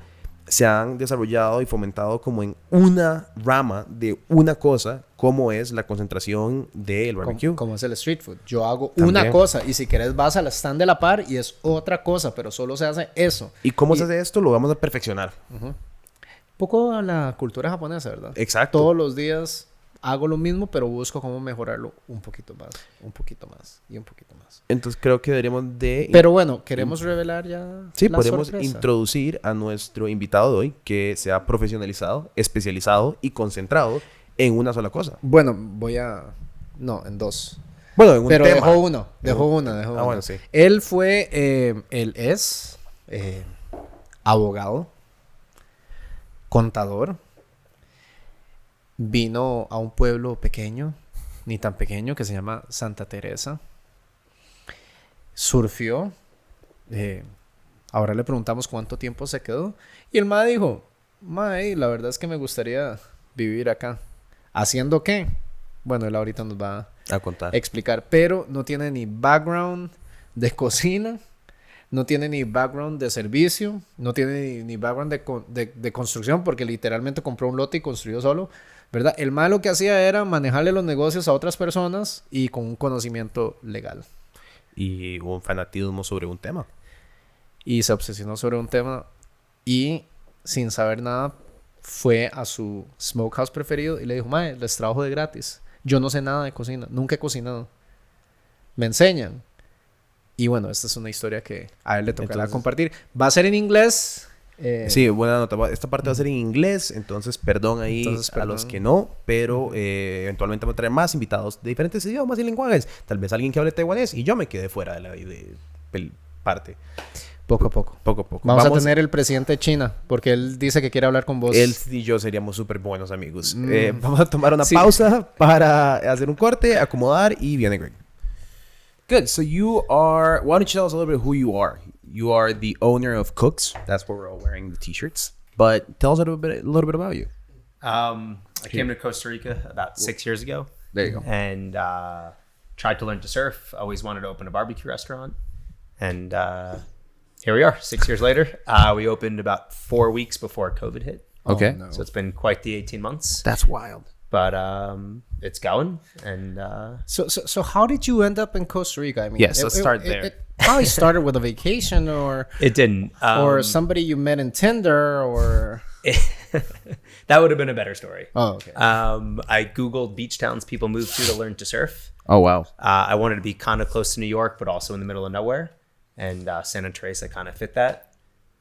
se han desarrollado y fomentado como en una rama de una cosa, como es la concentración del barbecue. Como, como es el street food. Yo hago También. una cosa y si querés vas al stand de la par y es otra cosa, pero solo se hace eso. ¿Y cómo Y- se hace esto? Lo vamos a perfeccionar. Un poco a la cultura japonesa, ¿verdad? Exacto. Todos los días hago lo mismo, pero busco cómo mejorarlo un poquito más, un poquito más y un poquito más. Entonces creo que deberíamos de... Pero bueno, queremos revelar ya. Sí, la podemos sorpresa? introducir a nuestro invitado de hoy que se ha profesionalizado, especializado y concentrado en una sola cosa. Bueno, voy a. No, en dos. Bueno, en un Pero tema. dejó uno, dejó uno, dejó Ah, uno. bueno, sí. Él fue, eh, él es eh, abogado, contador. Vino a un pueblo pequeño, ni tan pequeño, que se llama Santa Teresa. Surfió. eh, ahora le preguntamos cuánto tiempo se quedó. Y el ma dijo, mae, la verdad es que me gustaría vivir acá. ¿Haciendo qué? Bueno, él ahorita nos va a contar. explicar, pero no tiene ni background de cocina, no tiene ni background de servicio, no tiene ni, ni background de- de construcción, porque literalmente compró un lote y construyó solo, ¿verdad? El malo que hacía era manejarle los negocios a otras personas y con un conocimiento legal. Y un fanatismo sobre un tema. Y se obsesionó sobre un tema y sin saber nada fue a su smokehouse preferido y le dijo, mae, les trabajo de gratis. Yo no sé nada de cocina, nunca he cocinado. Me enseñan. Y bueno, esta es una historia que a él le tocará Entonces- compartir. Va a ser en inglés. Eh, Sí, buena nota. Esta parte va a ser en inglés, entonces perdón ahí Entonces, a los perdón. que no, pero eh, eventualmente vamos a traer más invitados de diferentes idiomas y lenguajes. Tal vez alguien que hable taiwanés y yo me quedé fuera de la de- del parte. Poco a poco. Poco a poco. Vamos, a tener el presidente de China, porque él dice que quiere hablar con vos. Él y yo seríamos súper buenos amigos. Mm. Eh, vamos a tomar una Sí. pausa para hacer un corte, acomodar y viene Greg. Good. So you are. Why don't you tell us a little bit who you are? You are the owner of Cooks. That's why we're all wearing the t-shirts. But tell us a little bit, a little bit about you. Um, I came to Costa Rica about six years ago. There you go. And uh, tried to learn to surf. Always wanted to open a barbecue restaurant. And uh, here we are, six years later. Uh, we opened about four weeks before COVID hit. Okay. no. So it's been quite the 18 months. That's wild. But um, it's going. And uh, So, so, so how did you end up in Costa Rica? I mean, Yes, let's start there. It, probably started with a vacation or it didn't. Um, or somebody you met in Tinder or that would have been a better story. Oh, okay. Um, I googled beach towns people move to to learn to surf. Oh wow. Uh, I wanted to be kind of close to New York, but also in the middle of nowhere. And uh, Santa Teresa kind of fit that.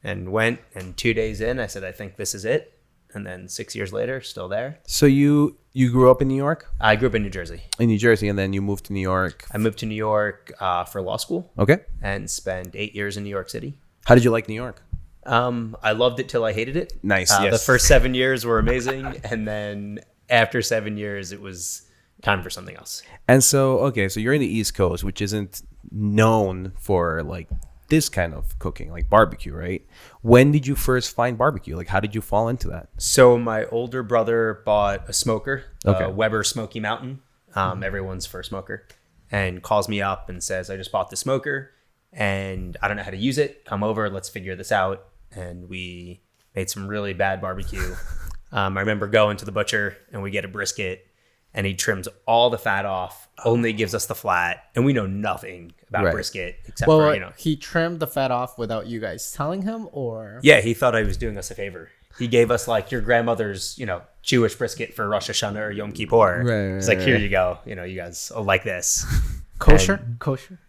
And went, and two days in, I said, I think this is it. And then six years later, still there. So you you grew up in New York, I grew up in New Jersey. in New Jersey, and then you moved to New York. I moved to New York uh, for law school Okay. and spent eight years in New York City. How did you like New York? Um, I loved it till I hated it. Nice, Uh, The first seven years were amazing, and then after seven years, it was time for something else. And so, okay, so you're in the East Coast, which isn't known for like this kind of cooking, like barbecue, right? When did you first find barbecue? Like, how did you fall into that? So my older brother bought a smoker, Okay. uh, Weber Smoky Mountain, um, everyone's first smoker, and calls me up and says, "I just bought the smoker, and I don't know how to use it. Come over, let's figure this out." And we made some really bad barbecue. um, I remember going to the butcher and we get a brisket, and he trims all the fat off, only gives us the flat, and we know nothing about Right. brisket except well, for you know he trimmed the fat off without you guys telling him, or Yeah, he thought I was doing us a favor. He gave us like your grandmother's, you know, Jewish brisket for Rosh Hashanah or Yom Kippur. Right, right, like, here right. you go. You know, you guys will like this. kosher, kosher.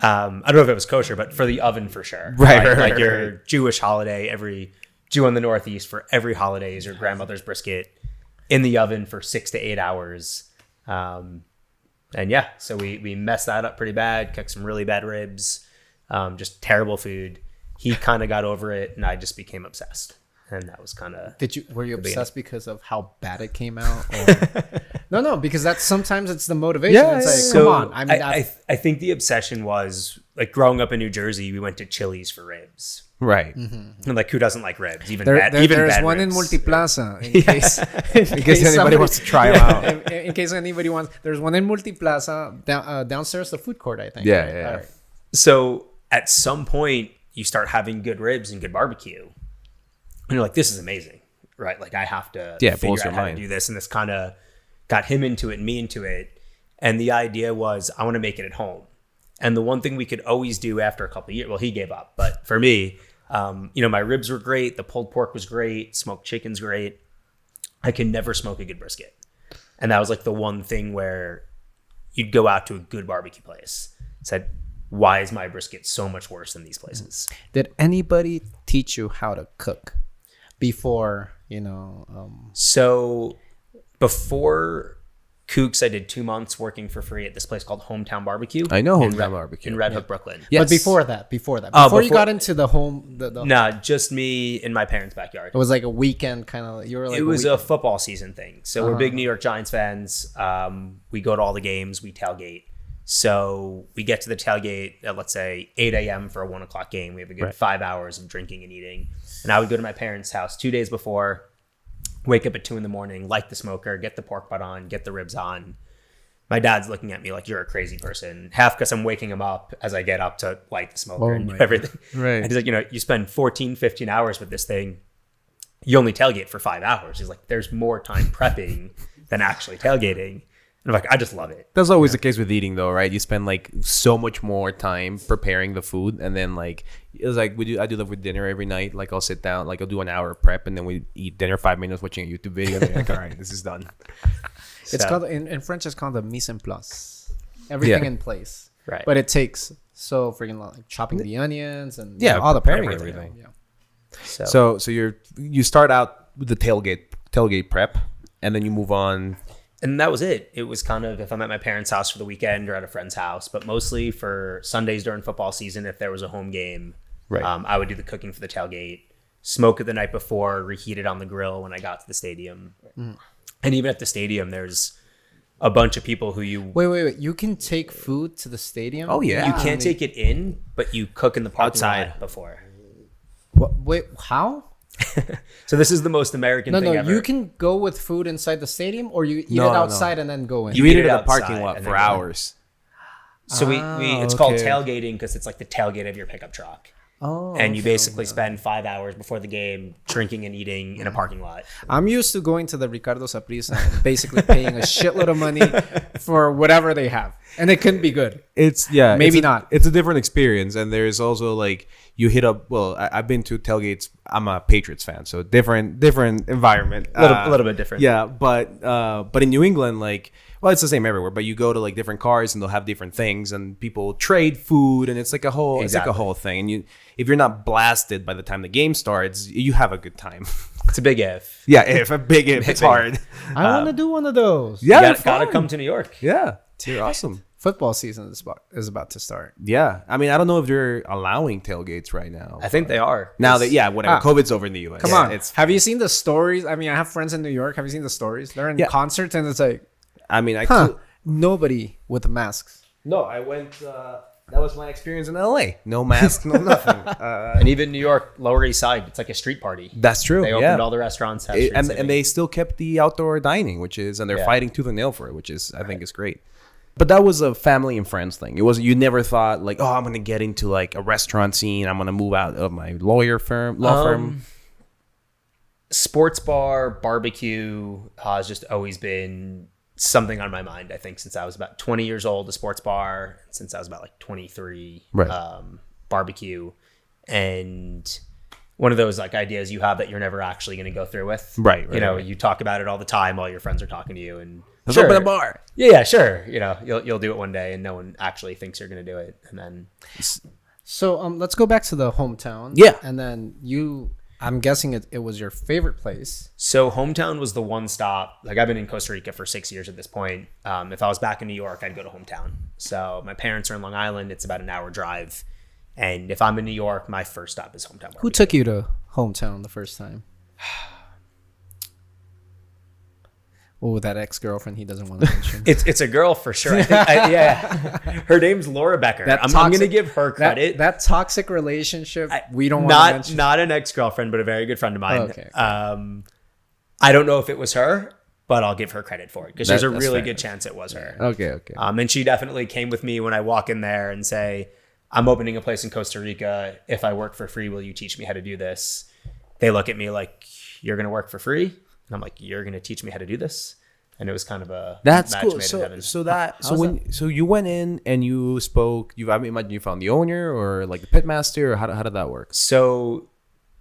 Um, I don't know if it was kosher, but for the oven for sure. Right, Like, right, like right, your Jewish holiday, every Jew in the Northeast for every holiday is your grandmother's brisket in the oven for six to eight hours. Um, and yeah, so we we messed that up pretty bad. Cooked some really bad ribs, um, just terrible food. He kind of got over it, and I just became obsessed. And that was kind of Did you were you beginning. obsessed because of how bad it came out? Or... no, no, because that's sometimes it's the motivation. Yeah, it's like, yeah. come So, on. I mean, I, I, I think the obsession was like growing up in New Jersey, we went to Chili's for ribs. Right. And like, who doesn't like ribs? Even there, bad, there- even there's bad one ribs. in Multiplaza in case, in case anybody wants to try 'em out. In, in case anybody wants, there's one in Multiplaza down, uh, downstairs, the food court, I think. Yeah, right? yeah. All right. So at some point, you start having good ribs and good barbecue, and you're like, "This is amazing, right?" Like I have to Yeah, it figure out your how mind. to do this, and this kind of got him into it and me into it. And the idea was, I want to make it at home. And the one thing we could always do after a couple of years, well, he gave up, but for me, um, you know, my ribs were great, the pulled pork was great, smoked chicken's great. I can never smoke a good brisket, and that was like the one thing where you'd go out to a good barbecue place, said, "Why is my brisket so much worse than these places?" Did anybody teach you how to cook before, you know? Um, So before Kooks, I did two months working for free at this place called Hometown Barbecue. I know Hometown Red- Barbecue. in Red Hook, Brooklyn. Yes. But before that, before that, Oh, before, you got into the home, the, the, Nah, just me in my parents' backyard. it was like a weekend kind of. You were like it was week- a football season thing. So we're Uh-huh. big New York Giants fans. Um, we go to all the games. We tailgate. So we get to the tailgate at let's say 8 a.m. for a one o'clock game. We have a good Right. five hours of drinking and eating. And I would go to my parents' house two days before, wake up at two in the morning, light the smoker, get the pork butt on, get the ribs on. My dad's looking at me like you're a crazy person. Half because I'm waking him up as I get up to light the smoker Oh and do everything. Right. And he's like, you know, you spend 14, 15 hours with this thing you only tailgate for five hours. He's like, there's more time prepping than actually tailgating. And I'm like, I just love it. That's always the case with eating, though, right? You spend like so much more time preparing the food, and then like it was like we do. I do that with dinner every night. Like I'll sit down, like I'll do an hour of prep, and then we eat dinner five minutes watching a YouTube video. And like, all right, this is done. It's So- called in, in French. It's called the mise en place. Everything Yeah. in place. Right. But it takes so freaking long, like chopping the onions and Yeah, you know, all the preparing everything. everything. Yeah. So, So so you're you start out with the tailgate tailgate prep, and then you move on. and that was it. It was kind of if I'm at my parents' house for the weekend or at a friend's house, but mostly for Sundays during football season, if there was a home game, Right. um, I would do the cooking for the tailgate, smoke it the night before, reheat it on the grill when I got to the stadium. And even at the stadium, there's a bunch of people who you Wait, wait, wait. You can take food to the stadium? Oh, yeah. you can't take it in, but you cook in the parking Outside. lot before. What, wait, how? So this is the most American No, thing no. ever. You can go with food inside the stadium, or you eat No, it no. outside and then go in. You, eat eat it it at the parking lot for then go in. hours. So we, we Ah, it's called tailgating because it's like the tailgate of your pickup truck. Oh, and you okay, basically okay. spend five hours before the game drinking and eating in a parking lot. I'm used to going to the Ricardo Saprissa and basically paying a shitload of money for whatever they have, and it couldn't be good. It's yeah, Maybe it's a- not. It's a different experience, and there's also like you hit up. Well, I, I've been to tailgates. I'm a Patriots fan, so different, different environment. A little, Uh, a little bit different. Yeah, but uh, but in New England, like, well, it's the same everywhere. But you go to like different cars, and they'll have different things, and people trade food, and it's like a whole, it's like a whole thing. And you, if you're not blasted by the time the game starts, you have a good time. It's a big if. yeah, if a big if, it's hard. I want to do one of those. Yeah, You they're gotta, gotta come to New York. Yeah, you're awesome. Football season is about, is about to start. Yeah, I mean, I don't know if they're allowing tailgates right now. I think they are. Now that yeah, whatever. Ah. COVID's over in the U.S. Come Yeah, on, it's. have you seen the stories? I mean, I have friends in New York. Have you seen the stories? They're in Yeah. concerts, and it's like, I mean, I huh, could- nobody with masks. no, I went. Uh, that was my experience in L.A. No mask, no nothing. Uh, And even New York, Lower East Side, it's like a street party. that's true. They opened yeah. all the restaurants. Have It- and and they still kept the outdoor dining, which is and they're Yeah. fighting tooth and nail for it, which is I think is great. But that was a family and friends thing. It was you never thought like, oh, I'm gonna get into like a restaurant scene. I'm gonna move out of my lawyer firm, law firm. Um, sports bar barbecue has just always been something on my mind i think since i was about 20 years old a sports bar since i was about like 23 Right. um, barbecue and one of those like ideas you have that you're never actually going to go through with Right, you know right. you talk about it all the time while your friends are talking to you and Let's open a bar. yeah yeah sure you know you'll, you'll do it one day and no one actually thinks you're going to do it and then So um, let's go back to the hometown. Yeah. and then you. I'm guessing it, it was your favorite place. So hometown was the one stop. Like I've been in Costa Rica for six years at this point. Um, if I was back in New York, I'd go to hometown. So my parents are in Long Island. It's about an hour drive. And if I'm in New York, my first stop is hometown. Who took you to hometown the first time? Oh, that ex girlfriend he doesn't want to mention. It's it's a girl for sure. I think, I, yeah, her name's Laura Becker. That I'm, I'm gonna give her credit. that toxic relationship, we don't want not mention. not an ex girlfriend, but a very good friend of mine. Okay, okay. Um, I don't know if it was her, but I'll give her credit for it because there's a really fair. good chance it was her. Okay, okay. Um, and she definitely came with me when I walk in there and say, I'm opening a place in Costa Rica. If I work for free, will you teach me how to do this? They look at me like, You're going to work for free? And I'm like, You're going to teach me how to do this? And it was kind of a That's match cool. made in So, heaven. so that so how's when so you went in and you spoke. You I mean, imagine you found the owner or like the pitmaster or how, how did that work? So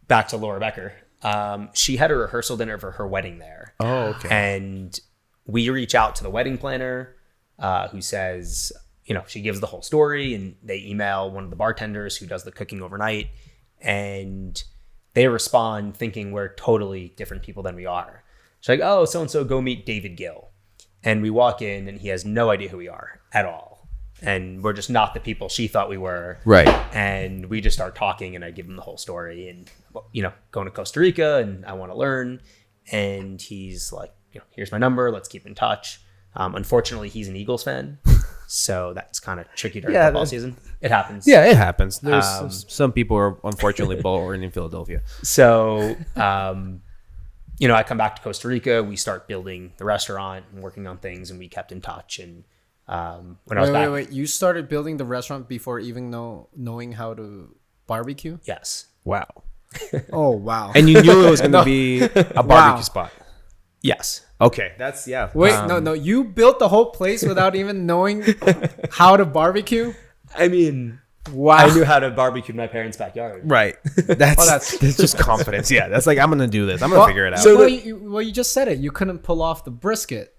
back to Laura Becker. Um, she had a rehearsal dinner for her wedding there. Oh, okay. And we reach out to the wedding planner uh, who says, you know, she gives the whole story and they email one of the bartenders who does the cooking overnight. And they respond thinking we're totally different people than we are. She's like, oh, so and so, go meet David Gill. And we walk in and he has no idea who we are at all. And we're just not the people she thought we were Right. and we just start talking and i give him the whole story and you know going to costa rica and i want to learn and he's like you know here's my number let's keep in touch um, unfortunately he's an eagles fan so that's kind of tricky during Yeah, football that- season it happens Yeah, it happens. There's Um, some people are unfortunately born in Philadelphia. so um, you know i come back to costa rica we start building the restaurant and working on things and we kept in touch and um, when i was Wait, back wait, wait! You started building the restaurant before even know knowing how to barbecue? yes Wow. Oh wow! And you knew it was going to be a barbecue Wow. spot. Yes Okay, that's yeah. Wait, Um, no, no! You built the whole place without even knowing how to barbecue. i mean Wow! i knew how to barbecue in my parents backyard Right. That's Well, that's- that's just confidence. Yeah, that's like I'm going to do this. I'm going to Well, figure it out. So So well, the- you, well, you just said it. You couldn't pull off the brisket,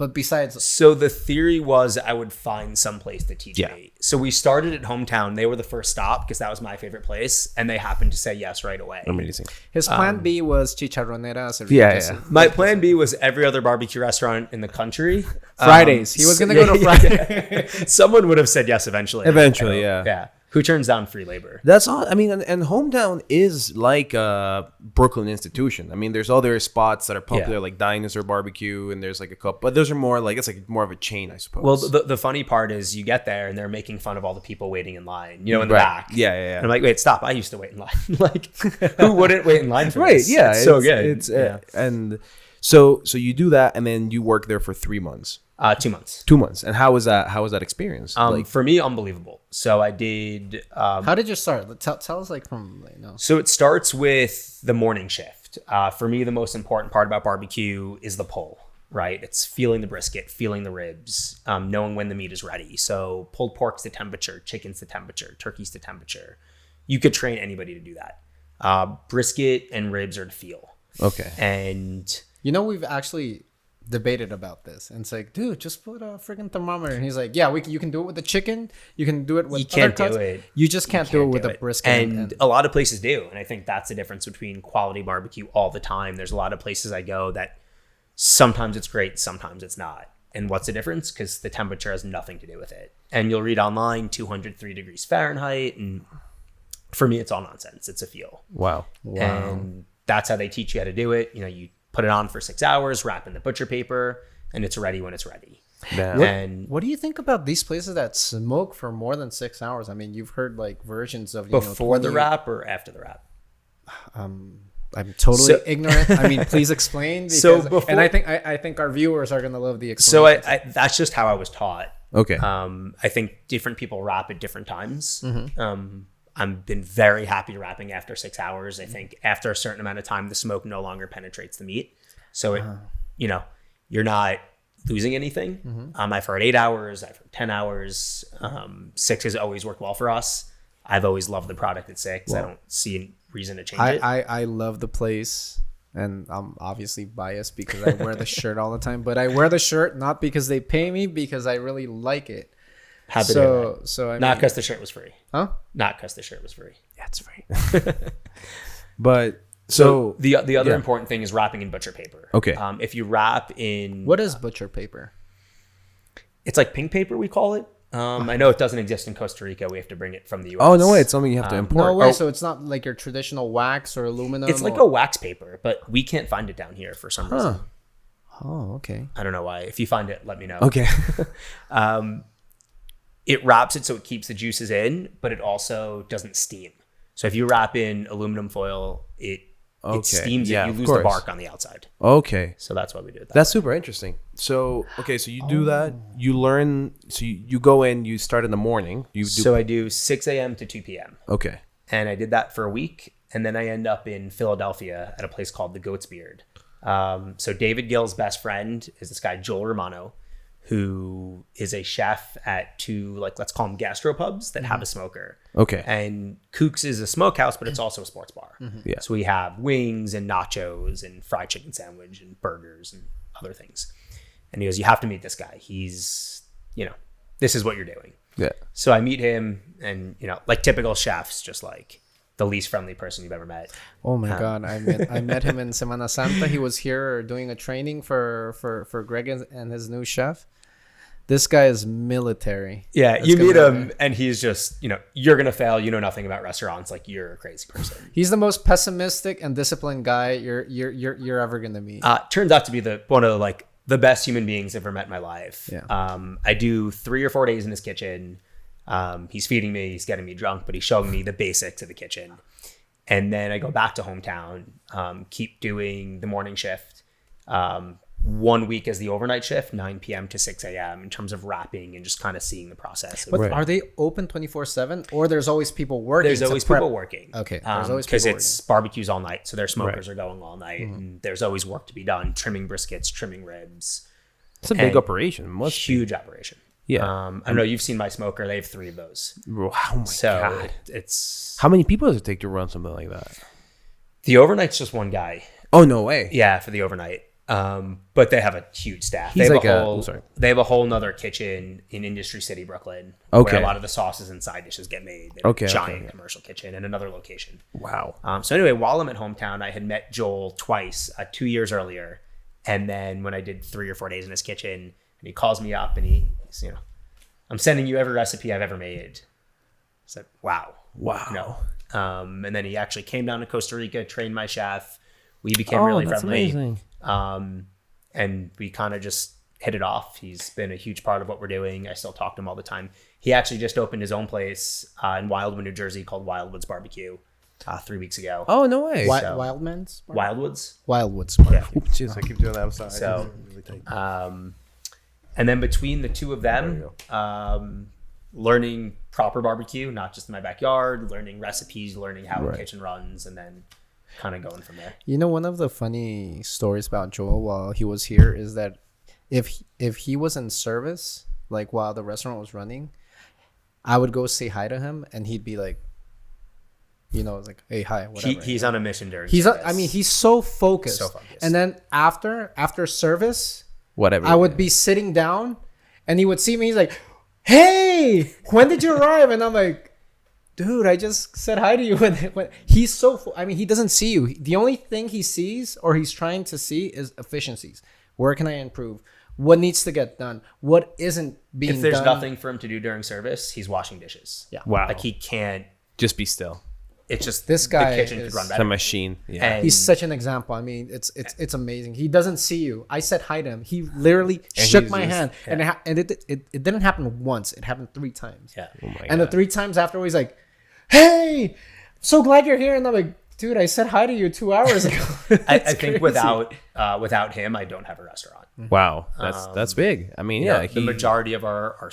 but besides, So the theory was I would find some place to teach Yeah. me. So we started at hometown. They were the first stop because that was my favorite place, and they happened to say yes right away. Amazing. his plan B was chicharronera. Cerritos. Um, Yeah, yeah. My plan B was every other barbecue restaurant in the country. Fridays. Um, he was gonna go to Friday. Someone would have said yes eventually. Eventually, yeah. Yeah. Who turns down free labor? That's all. I mean, and, and hometown is like a Brooklyn institution. I mean, there's other spots that are popular, Yeah. like Dinosaur Barbecue, and there's like a couple, but those are more like it's like more of a chain, I suppose. Well, the, the funny part is you get there and they're making fun of all the people waiting in line, you know, in the Right. back. Yeah, yeah, yeah. And I'm like, wait, stop. I used to wait in line. like, who wouldn't wait in line for right? this? Yeah, It's so good. It's yeah. uh, and so so you do that, and then you work there for three months. Uh, two months. Two months. And how was that? How was that experience? Um, like, for me, unbelievable. So I did. Um, How did you start? Tell, tell us like from like, no. so it starts with the morning shift. Uh, for me, the most important part about barbecue is the pull. Right, it's feeling the brisket, feeling the ribs, um, knowing when the meat is ready. So pulled pork's the temperature, chicken's the temperature, turkey's the temperature. You could train anybody to do that. Uh, brisket and ribs are to feel. okay. And You know, we've actually debated about this, and it's like, dude, just put a freaking thermometer. And he's like, yeah, we can, you can do it with the chicken, you can do it with You can't other do cuts. it. You just can't, do it with do a it. brisket. And, a lot of places do. And I think that's the difference between quality barbecue all the time. There's a lot of places I go that sometimes it's great, sometimes it's not. And what's the difference? Because the temperature has nothing to do with it. And you'll read online 203 degrees Fahrenheit. And for me, it's all nonsense. It's a feel. Wow. Wow. And that's how they teach you how to do it. You know, you put it on for six hours, wrap in the butcher paper, and it's ready when it's ready. Damn. And What do you think about these places that smoke for more than six hours? I mean, you've heard like versions of you before know, the 20 wrap or after the wrap? I'm totally So- ignorant. I mean, please explain. Because, So before- and I think I, I think our viewers are gonna love the So. I, I that's just how I was taught. Okay. Um, I think different people wrap at different times. Mm-hmm. Um, I've been very happy wrapping after six hours. I think after a certain amount of time, the smoke no longer penetrates the meat. So Uh-huh. it, you know, you're not losing anything. Mm-hmm. Um, I've heard eight hours. I've heard ten hours. Um, six has always worked well for us. I've always loved the product at six. I don't see a reason to change I, it. I, I love the place and I'm obviously biased because I wear the shirt all the time, but I wear the shirt not because they pay me because I really like it. To hear So so I not because the shirt was free. huh? Not because the shirt was free. That's right. but So so, the the other yeah. important thing is wrapping in butcher paper. Okay. Um, if you wrap in What is butcher paper? it's like pink paper we call it. Um, I know it doesn't exist in Costa Rica. We have to bring it from the U.S. oh no way, it's something you have to Um, import. No way. Oh, So it's not like your traditional wax or aluminum. It's like or- a wax paper, but we can't find it down here for some reason. Oh, okay. I don't know why. If you find it, let me know. okay. It wraps it so it keeps the juices in, but it also doesn't steam. So if you wrap in aluminum foil, it Okay, it steams yeah, it. You of lose the bark on the outside. okay. So that's why we do it. That That's super interesting. So okay, so you do that. You learn. So you, you go in. You start in the morning. You do. so I do 6 a.m. to 2 p.m. okay. and I did that for a week, and then I end up in Philadelphia at a place called the Goat's Beard. Um, so David Gill's best friend is this guy Joel Romano, who is a chef at two like let's call them gastropubs that have a mm-hmm. smoker. Okay. And Kook's is a smokehouse, but it's also a sports bar. Mm-hmm. Mm-hmm. Yeah. So we have wings and nachos and fried chicken sandwich and burgers and other things. And he goes, "You have to meet this guy. He's, you know, this is what you're doing." Yeah. So I meet him, and you know, like typical chefs, just like the least friendly person you've ever met. Oh my um, god, I met I met him in Semana Santa. He was here doing a training for for for Greg and and his new chef. This guy is military. Yeah, That's you meet him, and he's just, you know, you're gonna fail. You know nothing about restaurants. Like you're a crazy person. He's the most pessimistic and disciplined guy you're you're you're, you're ever gonna meet. Uh, turns out to be the one of the, like the best human beings I've ever met in my life. Yeah. Um, I do three or four days in his kitchen. Um, he's feeding me. He's getting me drunk, but he's showing me the basics of the kitchen. And then I go back to hometown, um, keep doing the morning shift. Um, one week as the overnight shift, 9 p.m. to 6 a.m. in terms of wrapping and just kind of seeing the process. but Right. are they open twenty four seven or there's always people working? there's always prep- people working. Okay, there's always because people it's barbecues all night, so their smokers Right. are going all night, and there's always work to be done: trimming briskets, trimming ribs. It's a big operation. Must be. Huge operation. Yeah. Um, I don't know. You've seen my smoker; they have three of those. Wow, oh my So god. it's How many people does it take to run something like that? the overnight's just one guy. Oh no way. Yeah, for the overnight. Um, but they have a huge staff. He's they have a- a whole. Sorry. They have a whole nother kitchen in Industry City, Brooklyn. Okay. Where a lot of the sauces and side dishes get made. They have a Okay, Giant okay. commercial kitchen and another location. Wow. Um, so anyway, while I'm at hometown, I had met Joel twice, uh, two years earlier, and then when I did three or four days in his kitchen, and he calls me up and he, he's, you know, I'm sending you every recipe I've ever made. I said, wow, Wow. No. Um, and then he actually came down to Costa Rica, trained my chef. We became Oh, really that's friendly. amazing. Um, and we kind of just hit it off. He's been a huge part of what we're doing. I still talk to him all the time. He actually just opened his own place uh, in Wildwood, New Jersey called Wildwoods Barbecue uh, three weeks ago. Oh no way. Wi- So- Wildman's Wildwoods. Wildwoods. Yeah. Oops, jeez, I keep doing that. I'm sorry. So- Really. Um, and then between the two of them, um, learning proper barbecue, not just in my backyard, learning recipes, learning how Right. the kitchen runs, and then kind of going from there. You know, one of the funny stories about Joel while he was here is that if if he was in service, like while the restaurant was running, I would go say hi to him, and he'd be like, you know, like, hey, hi, whatever. He, he's on a mission during. he's. A, service. I mean, he's so focused. So focused. And then after after service, Whatever. I would be sitting down, and he would see me. He's like, "Hey, when did you arrive?" And I'm like, "Dude, I just said hi to you." When, when he's so, I mean, he doesn't see you. The only thing he sees or he's trying to see is efficiencies. Where can I improve? What needs to get done? What isn't being if there's done? nothing for him to do during service, he's washing dishes. Yeah. Wow. Like he can't. Just be still. It's just This guy The kitchen is- could run It's a machine. Yeah. And He's such an example. I mean, it's it's it's amazing. He doesn't see you. I said hi to him. He literally shook my just- hand, and it, ha- and it, it it didn't happen once. It happened three times. yeah. oh my And the three times after, he's like, "Hey, so glad you're here." And I'm like, "Dude, I said hi to you two hours ago." I, I think crazy. without uh, without him, I don't have a restaurant. Wow. That's that's big. I mean, yeah. Um, the majority of our, our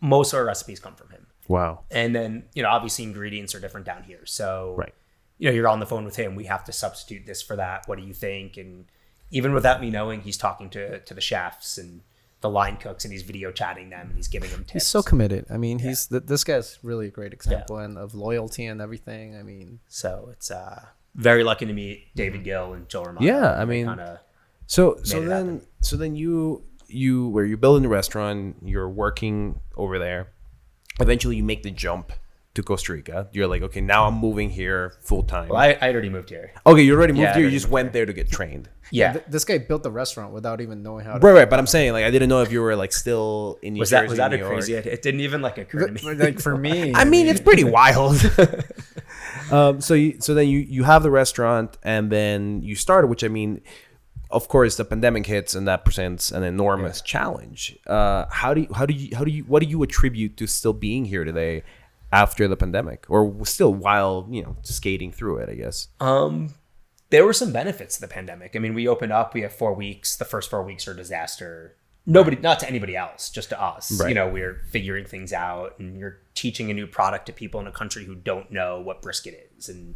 most of our recipes come from him. Wow. And then, you know, obviously ingredients are different down here. So, Right. you know, you're on the phone with him. We have to substitute this for that. What do you think? And even without me knowing, he's talking to, to the chefs and the line cooks and he's video chatting them and he's giving them tips. he's so committed. I mean, he's th- this guy's really a great example and of loyalty and everything. I mean, So it's uh, very lucky to meet David Gill and Joe Romano. Yeah, I mean- So so it then so then you you where you're building the restaurant, you're working over there. Eventually, you make the jump to Costa Rica. You're like, okay, now I'm moving here full time. well, I, I already moved here. okay, you already moved Yeah, I here. You just went there to get trained. Yeah. th- this guy built the restaurant without even knowing how to. Right, right. But I'm saying, like, I didn't know if you were like still in New was Jersey, that was that New a York. crazy idea? It didn't even like occur to me. like for me, I mean, it's pretty wild. um, so you, so then you you have the restaurant, and then you started, which I mean, of course, the pandemic hits, and that presents an enormous challenge. Uh, how do you how do you how do you what do you attribute to still being here today after the pandemic, or still while you know skating through it? I guess. Um, there were some benefits to the pandemic. I mean, we opened up. We have four weeks. The first four weeks are a disaster. Nobody, not to anybody else, just to us. Right. You know, we're figuring things out, and you're teaching a new product to people in a country who don't know what brisket is, and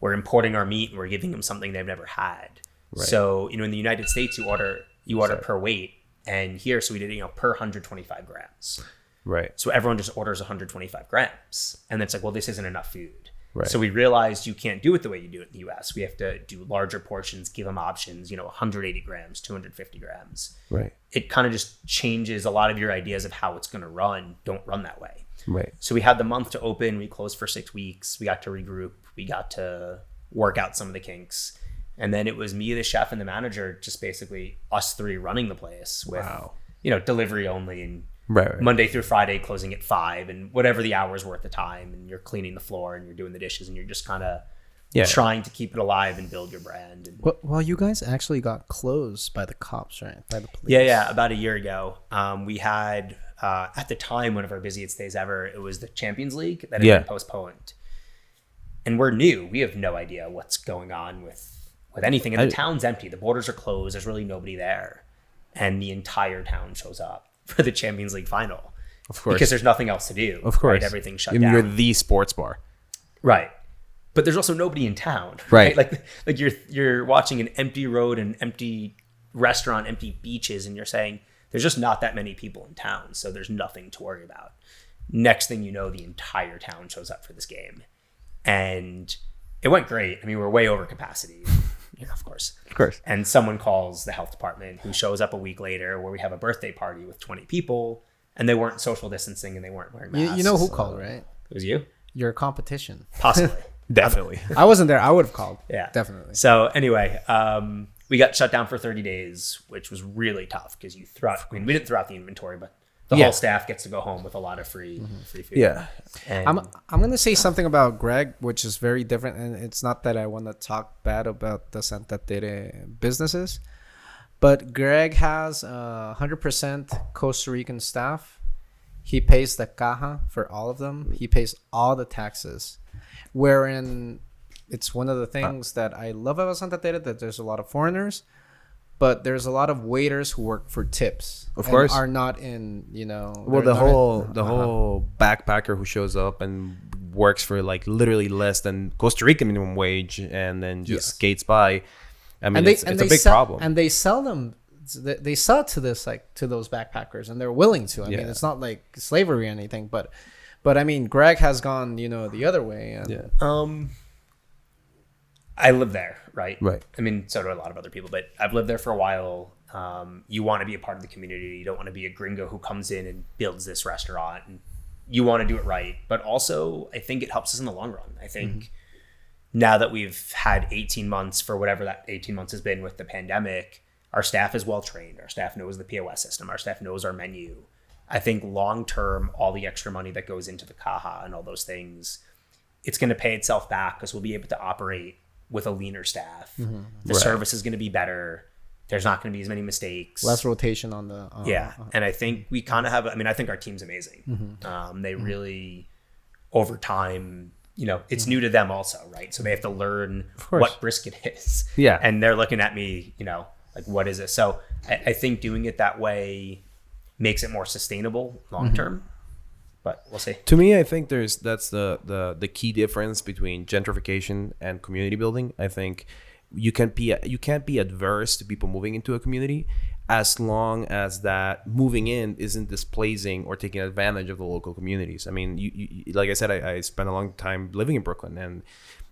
we're importing our meat and we're giving them something they've never had. So, you know, in the United States, you order you order per weight, and here, so we did you know per 125 grams. Right. So everyone just orders 125 grams. And it's like, well, this isn't enough food. Right. So we realized you can't do it the way you do it in the US. We have to do larger portions, give them options, you know, 180 grams, 250 grams. Right. It kind of just changes a lot of your ideas of how it's going to run. Don't run that way. Right. So we had the month to open. We closed for six weeks. We got to regroup. We got to work out some of the kinks. And then it was me, the chef, and the manager, just basically us three running the place with, Wow. you know, delivery only and Right. right. Monday through Friday, closing at five, and whatever the hours were at the time, and you're cleaning the floor and you're doing the dishes, and you're just kind of Yeah. trying to keep it alive and build your brand. And Well, well, you guys actually got closed by the cops, right? By the police. yeah, yeah. About a year ago, um, we had uh, at the time one of our busiest days ever. It was the Champions League that had Yeah. been postponed, and we're new. We have no idea what's going on with with anything. And the I- town's empty. The borders are closed. There's really nobody there, and the entire town shows up for the Champions League final. Of course. because there's nothing else to do. of course. right? everything's shut down. You're the sports bar. Right. But there's also nobody in town. Right. Like like you're you're watching an empty road and empty restaurant, empty beaches, and you're saying there's just not that many people in town, so there's nothing to worry about. Next thing you know, the entire town shows up for this game. And it went great. I mean, we're way over capacity. You know, of course. Of course. And someone calls the health department who shows up a week later where we have a birthday party with 20 people and they weren't social distancing and they weren't wearing masks. You, you know who so- called, right? It was you? Your competition. Possibly. Definitely. I wasn't there. I would have called. Yeah, Definitely. So anyway, um, we got shut down for 30 days, which was really tough because you throw. Out, I mean, we didn't throw out the inventory, but the Yeah. whole staff gets to go home with a lot of free mm-hmm. free food. yeah. and I'm I'm gonna say something about Greg, which is very different, and it's not that I want to talk bad about the Santa Tere businesses, but Greg has a hundred percent Costa Rican staff. He pays the caja for all of them. He pays all the taxes, wherein it's one of the ah. things that I love about Santa Tere that there's a lot of foreigners, but there's a lot of waiters who work for tips. Of and course. are not in you know. Well, the not in- whole the uh-huh. whole backpacker who shows up and works for like literally less than Costa Rican minimum wage and then just Yes. skates by. I mean, and they it's, and it's a big sell, problem. and they sell them. They they sell it to this like to those backpackers, and they're willing to. I mean, it's not like slavery or anything, but but I mean, Greg has gone you know the other way, and yeah. Um, I live there, right? Right. I mean, so do a lot of other people, but I've lived there for a while. Um, you want to be a part of the community. You don't want to be a gringo who comes in and builds this restaurant. And you want to do it right, but also I think it helps us in the long run. I think now that we've had 18 months for whatever that 18 months has been with the pandemic, our staff is well trained. Our staff knows the POS system. Our staff knows our menu. I think long term, all the extra money that goes into the Kaha and all those things, it's going to pay itself back because we'll be able to operate with a leaner staff. The Right. service is going to be better. There's not going to be as many mistakes. less rotation on the uh, Yeah, and I think we kind of have. I mean, I think our team's amazing. Mm-hmm. Um, they really, over time, you know, it's new to them also, right? So they have to learn what brisket is. Yeah. and they're looking at me, you know, like what is it? So I, I think doing it that way makes it more sustainable long Mm-hmm. term. But we'll see. To me, I think there's that's the the the key difference between gentrification and community building. I think you can be you can't be adverse to people moving into a community as long as that moving in isn't displacing or taking advantage of the local communities. I mean, you, you like I said, I, I spent a long time living in Brooklyn, and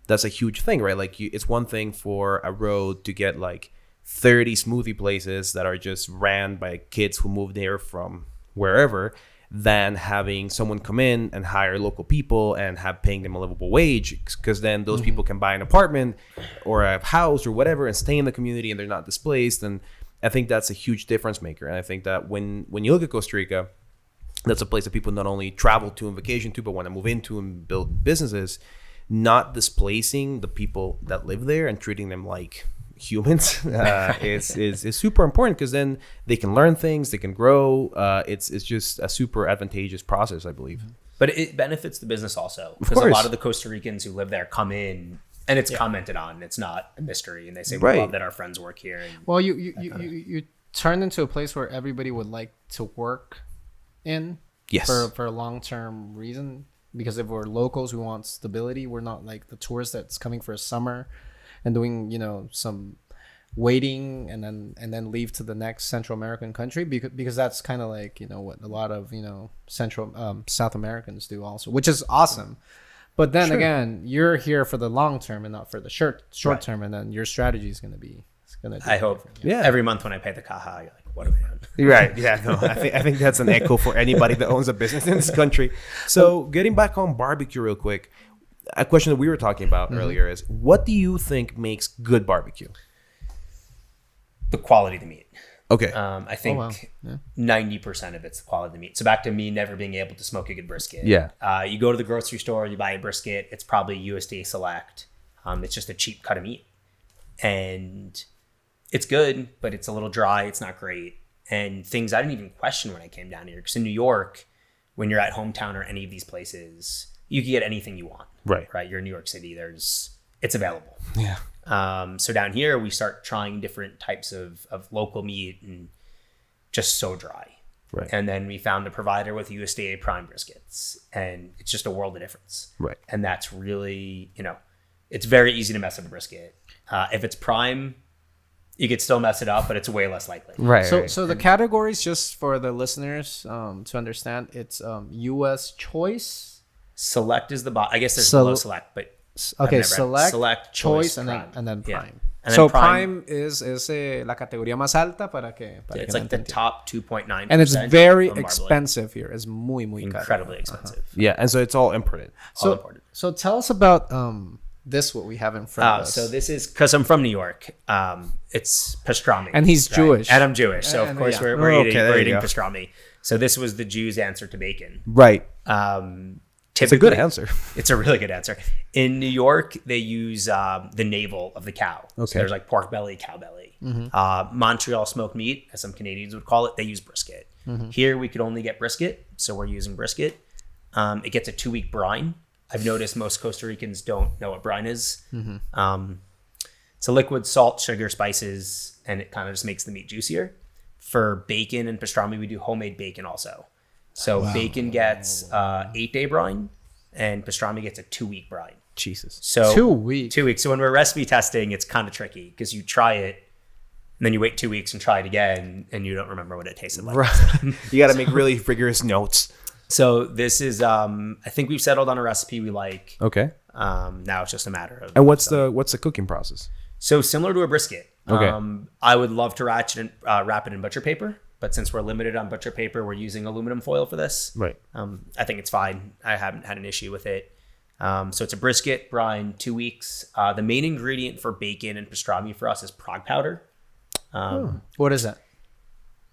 that's a huge thing, right? Like, you, it's one thing for a road to get like 30 smoothie places that are just ran by kids who moved there from wherever than having someone come in and hire local people and have paying them a livable wage because then those mm-hmm. people can buy an apartment or a house or whatever and stay in the community and they're not displaced and i think that's a huge difference maker. And i think that when when you look at costa rica that's a place that people not only travel to and vacation to but want to move into and build businesses not displacing the people that live there and treating them like humans uh, is, is is super important because then they can learn things they can grow uh, it's it's just a super advantageous process i believe But it benefits the business also because a lot of the Costa Ricans who live there come in and it's commented on. It's not a mystery, and they say we Right. love that our friends work here. And Well, you you, you, you you turned into a place where everybody would like to work in. Yes. For for a long term reason, because if we're locals, we want stability. We're not like the tourist that's coming for a summer, and doing you know some waiting and then and then leave to the next Central American country because because that's kind of like you know what a lot of you know Central um, South Americans do also, which is awesome. But then again, you're here for the long term and not for the short short Right. term, and then your strategy is going to be it's going to. I hope, Yeah. every month when I pay the kaha, you're like, what am I on? right yeah no I think, I think that's an echo for anybody that owns a business in this country so getting back on barbecue real quick a question that we were talking about earlier is what do you think makes good barbecue The quality of the meat. okay Um, I think wow. Yeah. ninety percent of it's the quality of the meat. So back to me never being able to smoke a good brisket. Yeah. Uh, you go to the grocery store, you buy a brisket. It's probably USDA Select. Um, it's just a cheap cut of meat, and it's good, but it's a little dry. It's not great, and things I didn't even question when I came down here. Because in New York, when you're at hometown or any of these places, you can get anything you want. Right. Right. You're in New York City. There's it's available. yeah Um, so down here, we start trying different types of, of local meat and just so dry. Right. And then we found a provider with USDA prime briskets, and it's just a world of difference. Right. And that's really, you know, it's very easy to mess up a brisket. Uh, if it's prime, you could still mess it up, but it's way less likely. right So, right. so the categories, just for the listeners um, to understand, it's um, U.S. choice. Select is the bot. I guess there's Sel- below select, but Okay, never- select, select, choice, choice, and then prime. and then Yeah. prime. And so prime- prime, is is eh, la categoría más alta para que para it's que like la the entiendan. top 2.9. and it's very expensive here. It's muy muy caro. incredibly expensive. yeah and so it's all imported All So imported. so tell us about um this what we have in front Uh, of us. so this is because I'm from New York. Um, it's pastrami, And he's Jewish. and I'm Jewish, so of course yeah. we're, we're Oh, eating, okay, we're eating pastrami. So this was the Jews' answer to bacon. right Um, it's a good answer It's a really good answer. In New York, they use um, the navel of the cow. So Okay. there's like pork belly, cow belly. Uh, Montreal smoked meat, as some Canadians would call it, they use brisket. Here we could only get brisket, so we're using brisket. Um, it gets a two week brine. I've noticed most Costa Ricans don't know what brine is. Um, it's It's a liquid salt, sugar, spices, and it kind of just makes the meat juicier. For bacon and pastrami, we do homemade bacon also. So bacon gets uh, eight day brine, and pastrami gets a two week brine. Jesus. So Two weeks. Two weeks. So when we're recipe testing, it's kind of tricky because you try it, and then you wait two weeks and try it again, and you don't remember what it tasted like. Right. you got to make really rigorous notes. So this is, um, I think we've settled on a recipe we like. Okay. Um, now it's just a matter of. And what's the what's the cooking process? So similar to a brisket. Okay. Um, I would love to ratchet and, uh, wrap it in butcher paper, but since we're limited on butcher paper, we're using aluminum foil for this. Right. Um, I think it's fine. I haven't had an issue with it. Um, so it's a brisket, brine, two weeks. Uh, the main ingredient for bacon and pastrami for us is prog powder. Um, What is that?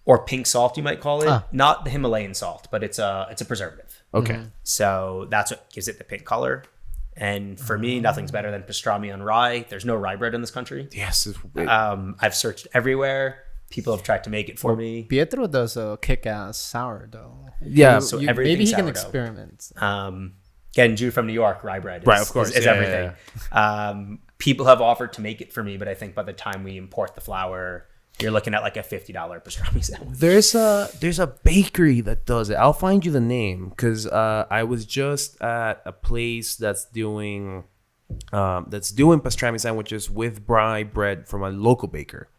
or pink salt, you might call it. Ah. Not the Himalayan salt, but it's a it's a preservative. Okay. So that's what gives it the pink color. And for me, nothing's better than pastrami on rye. There's no rye bread in this country. Yes. it's- Um, I've searched everywhere. People have tried to make it for me. Pietro does a kick-ass sourdough. yeah. so You- everything maybe he can experiment. Um, again, Jew from New York, rye bread. Is, Right, of course. is, is Yeah, everything. Um, people have offered to make it for me, but I think by the time we import the flour, you're looking at like a fifty dollar pastrami sandwich. There's a there's a bakery that does it. I'll find you the name because uh, I was just at a place that's doing um, that's doing pastrami sandwiches with rye bread from a local baker.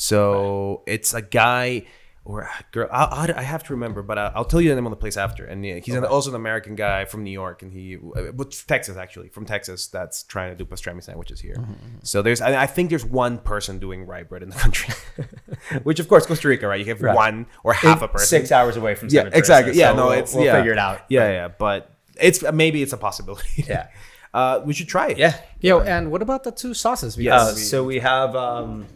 So it's a guy or a girl. I, I, I have to remember, but I, I'll tell you the name of the place after. And yeah, he's an, also an American guy from New York, and he, uh, but Texas actually, from Texas, that's trying to do pastrami sandwiches here. So there's, I, I think there's one person doing rye bread in the country, which of course Costa Rica, right? You have Right. one or half a person. Six hours away from Yeah, Santa Teresa, exactly. Yeah, so no, we'll- it's we'll yeah. figure it out. Yeah, yeah, but it's maybe it's a possibility. Yeah. uh, we should try it. Yeah. Yo, and what about the two sauces? Uh, so we have um,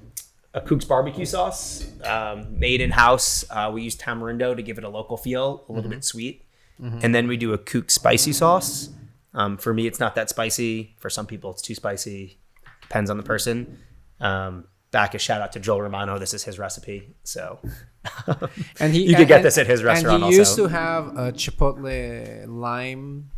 a Cook's barbecue sauce um, made in house. Uh, we use tamarindo to give it a local feel, a little bit sweet, and then we do a Cook spicy sauce. Um, for me, it's not that spicy. For some people, it's too spicy. Depends on the person. Um, back a shout out to Joel Romano. This is his recipe. So and he You could get and- this at his restaurant And he used also. to have a chipotle lime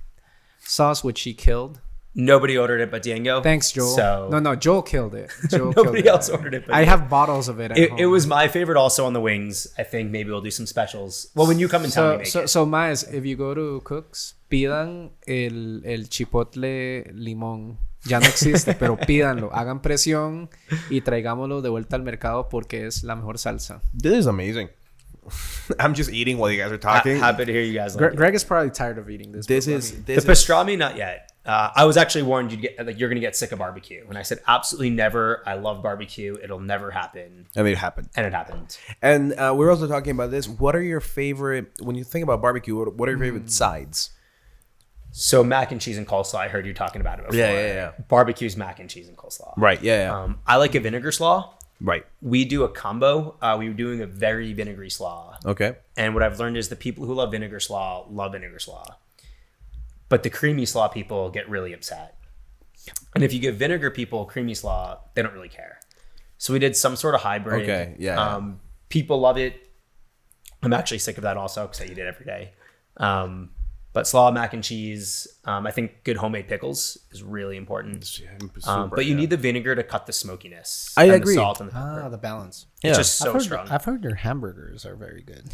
sauce, which he killed. Nobody ordered it but Diego. Thanks, Joel. So no, no, Joel killed it. Joel killed nobody it. else ordered it. But I have bottles of it. At It, home. it was my favorite also on the wings. I think maybe we'll do some specials. Well, when you come and tell me, So, make so, it. so, Maes, if you go to Cooks, pidan el, el chipotle limón. Ya no existe, pero pídanlo. Hagan presión y traigámoslo de vuelta al mercado porque es la mejor salsa. This is amazing. I'm just eating while you guys are talking. Ha- talking. happy to hear you guys. Gre- Like it. Greg is probably tired of eating this. this is this the is pastrami, not yet. Uh, I was actually warned you'd get like you're gonna get sick of barbecue, and I said absolutely never. I love barbecue. It'll never happen, I mean, it happened. and it happened. And uh, we're also talking about this. What are your favorite when you think about barbecue? What, are your favorite sides? So mac and cheese and coleslaw. I heard you talking about it before. Yeah, yeah, yeah. Barbecue's mac and cheese and coleslaw. Right. Yeah. yeah. Um, I like a vinegar slaw. right. We do a combo. Uh, we were doing a very vinegary slaw. Okay. And what I've learned is the people who love vinegar slaw love vinegar slaw. But the creamy slaw people get really upset. And if you give vinegar people creamy slaw, they don't really care. So we did some sort of hybrid. Okay, yeah, yeah. Um, people love it. I'm actually sick of that also because I eat it every day. Um, but slaw, mac and cheese. Um, I think good homemade pickles is really important. Um, but you need the vinegar to cut the smokiness. I and agree. The salt and the pepper. Ah, the balance. Yeah. It's just I've so heard, strong. I've heard their hamburgers are very good.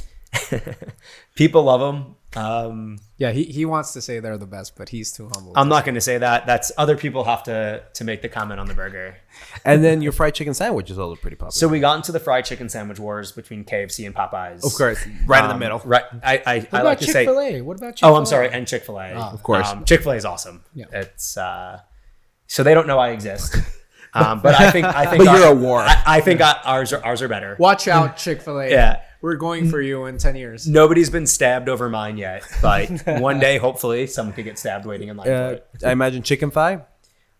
People love them. Um, Yeah, he, he wants to say they're the best, but he's too humble. I'm not going to say that. That's other people have to to make the comment on the burger. And then your fried chicken sandwich is also pretty popular. So we got into the fried chicken sandwich wars between KFC and Popeyes. of course, right in the Um, middle. Right. I I, what I about like to Chick say. Fil A? What about Chick Fil A? Oh, I'm sorry, and Chick Fil A. of course. Um, Chick Fil A is awesome. Yeah. It's uh, so they don't know I exist. Um, but I think I think But you're a war. I, I think I, ours are ours are better. Watch out, Chick Fil A. Yeah. We're going for you in ten years. Nobody's been stabbed over mine yet, but one day, hopefully, someone could get stabbed waiting in line for Uh, it. I imagine chicken thigh.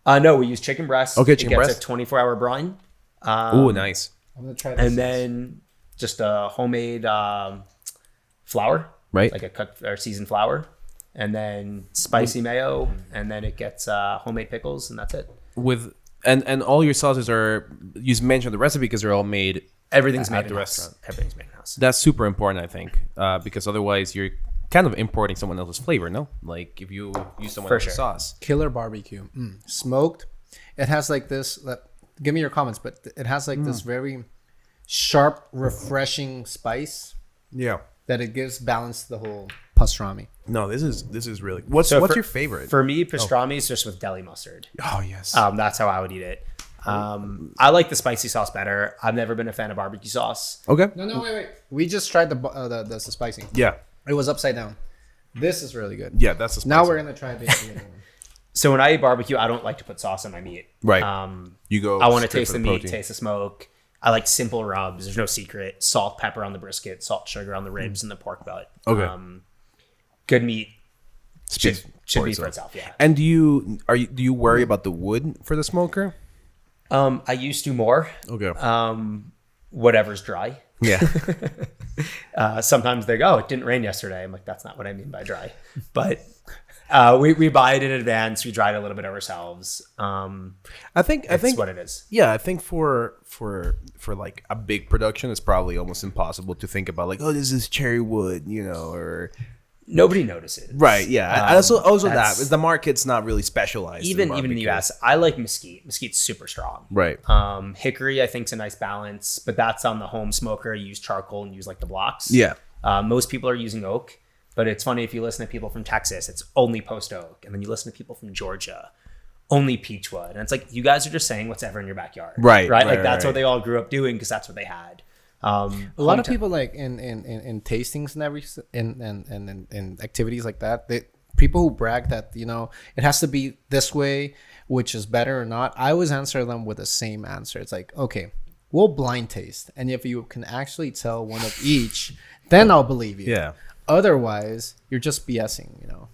Uh, no, we use chicken breast. Okay, it chicken gets breast. a 24 hour brine. Um, Ooh, nice. I'm gonna try this. and then just a homemade um, flour, Right. Like a cut or seasoned flour, and then spicy mayo, and then it gets uh, homemade pickles, and that's it. With and and all your sauces are you mentioned the recipe because they're all made. Everything's At made the in restaurant. Everything's made in house. That's super important, I think, uh, because otherwise you're kind of importing someone else's flavor. No, like if you use someone For else's sure. sauce. Killer barbecue, mm. smoked. It has like this that give me your comments, but it has like this very sharp, refreshing spice Yeah. that it gives balance to the whole pastrami. No, this is this is really. What's So what's for- your favorite? For me, pastrami is just with deli mustard. oh yes. Um, that's how I would eat it. Um, I like the spicy sauce better. I've never been a fan of barbecue sauce. okay. No, no, wait, wait. We just tried the uh, the, the, the spicy. Yeah. It was upside down. This is really good. Yeah. That's the Now we're gonna try the other one. So when I eat barbecue, I don't like to put sauce on my meat. Right. Um, You go. I want to taste for the, meat, protein. taste the smoke. I like simple rubs. There's no secret. Salt, pepper on the brisket, salt, sugar on the ribs and the pork butt. Okay. Um, good meat should, Speaks should for be for itself. itself. Yeah. And do you are you do you worry about the wood for the smoker? Um, I used to more. Okay. Um, whatever's dry. yeah. Uh, sometimes they go, oh, it didn't rain yesterday. I'm like, that's not what I mean by dry. But uh, we, we buy it in advance. We dry it a little bit ourselves. Um, I think I think what it is. yeah, I think for for for like a big production, it's probably almost impossible to think about like, oh, this is cherry wood, you know, or Nobody notices. right, yeah. I- Um, also, also that that's- the market's not really specialized. Even even in the. US, I like mesquite. Mesquite's super strong. right? Um, hickory, I think, is a nice balance, but that's on the home smoker. You use charcoal and use like the blocks. Yeah, Uh, most people are using oak, but it's funny if you listen to people from Texas, it's only post oak, and then you listen to people from Georgia, only peachwood, and it's like you guys are just saying what's ever in your backyard, Right, Right, right, like right, that's right. what they all grew up doing because that's what they had. Um, A lot of people like in in, in, in tastings and every in and and in, in activities like that. They people who brag that you know it has to be this way, which is better or not. I always answer them with the same answer. It's like okay, we'll blind taste, and if you can actually tell one of each, then I'll believe you. Yeah. Otherwise, you're just BSing. You know.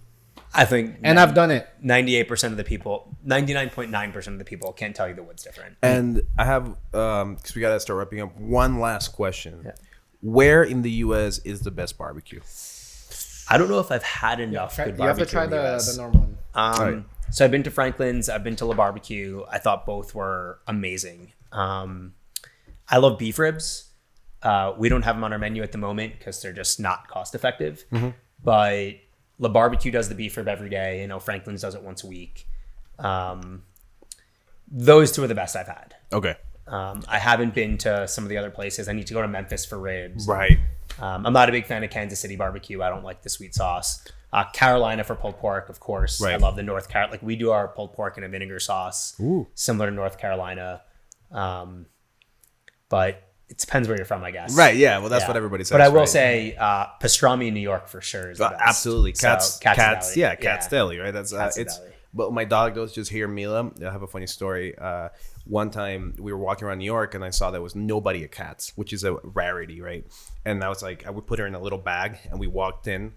I think, And I've done it. ninety-eight percent of the people, ninety-nine point nine percent of the people can't tell you the wood's different. And I have um because we gotta start wrapping up. One last question: Where in the U.S. is the best barbecue? I don't know if I've had enough Try- good you have to try in the, US. the normal one. Um, Right. So I've been to Franklin's. I've been to La Barbecue. I thought both were amazing. Um, I love beef ribs. Uh, we don't have them on our menu at the moment because they're just not cost effective. But La Barbecue does the beef rib every day. You know, Franklin's does it once a week. Um, those two are the best I've had. Okay. Um, I haven't been to some of the other places. I need to go to Memphis for ribs. Right. Um, I'm not a big fan of Kansas City barbecue. I don't like the sweet sauce. Uh, Carolina for pulled pork, of course. Right. I love the North Carolina. Like we do our pulled pork in a vinegar sauce, Ooh. similar to North Carolina. Um, but it depends where you're from, I guess. Right. Yeah. Well, that's Yeah. what everybody says. But I will right? say uh, pastrami in New York for sure is the best. absolutely, So, cats, cats, yeah, cats deli, right? That's uh, it's. Deli. But my dog does just hear Mila. I have a funny story. Uh, one time we were walking around New York and I saw there was nobody at Cats, which is a rarity, right? And I was like, I would put her in a little bag, and we walked in.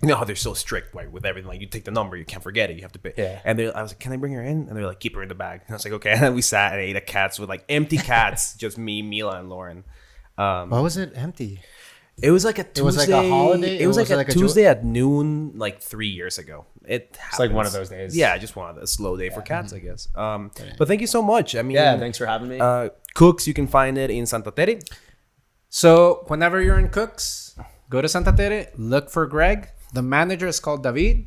You know how they're so strict, right? With everything, like you take the number, you can't forget it, you have to pay. Yeah. And they, I was like, "Can I bring her in?" And they're like, "Keep her in the bag." And I was like, "Okay." And then we sat and ate at Cats with like empty cats, just me, Mila, and Lauren. Um, Why was it empty? it was like a Tuesday. was like a holiday? It was Or like was it a like a jo- Tuesday at noon, like three years ago. It It's like one of those days. Yeah, just one of the slow day for cats, I guess. Um, but thank you so much. I mean, Yeah. Thanks for having me. Uh, Cooks, you can find it in Santa Tere. So whenever you're in Cooks, go to Santa Tere, look for Greg. The manager is called David.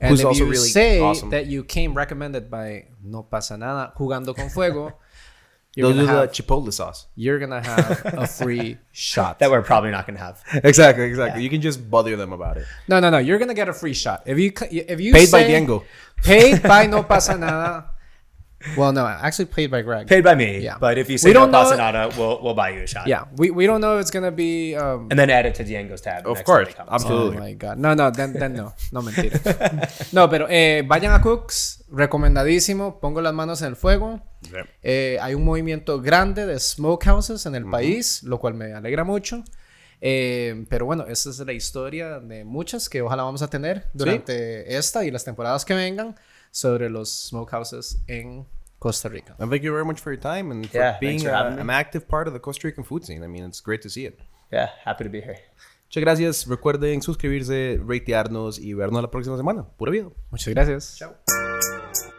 And Who's if also you really say awesome. that you came recommended by No Pasa Nada Jugando con Fuego, you're Those gonna, are have, the chipotle sauce. you're gonna have a free shot. that we're probably not going to have. Exactly, exactly. You can just bother them about it. no, no, no. You're gonna get a free shot if you c- if you Paid by say- Diego. Paid by No Pasa Nada. Well, no, actually paid by Greg. Paid by me. Yeah. But if you say We no don't know- pasa nada, we'll, we'll buy you a shot. Yeah, we, we don't know if it's gonna be um, And then add it to Diego's tab. Of next course, time he comes. absolutely. Oh my god. No, no, then, then no. No, mentira. No, pero eh, vayan a Cooks, recomendadísimo. Pongo las manos en el fuego. Eh, hay un movimiento grande de smokehouses en el país, lo cual me alegra mucho. Eh, pero bueno, esa es la historia de muchas que ojalá vamos a tener durante esta y las temporadas que vengan sobre los smokehouses en Costa Rica. And thank you very much for your time and for Yeah, being for me. an active part of the Costa Rican food scene. I mean, it's great to see it. Yeah, happy to be here. Muchas gracias. Recuerden suscribirse, ratearnos y vernos la próxima semana. Pura vida. Muchas gracias. Ciao.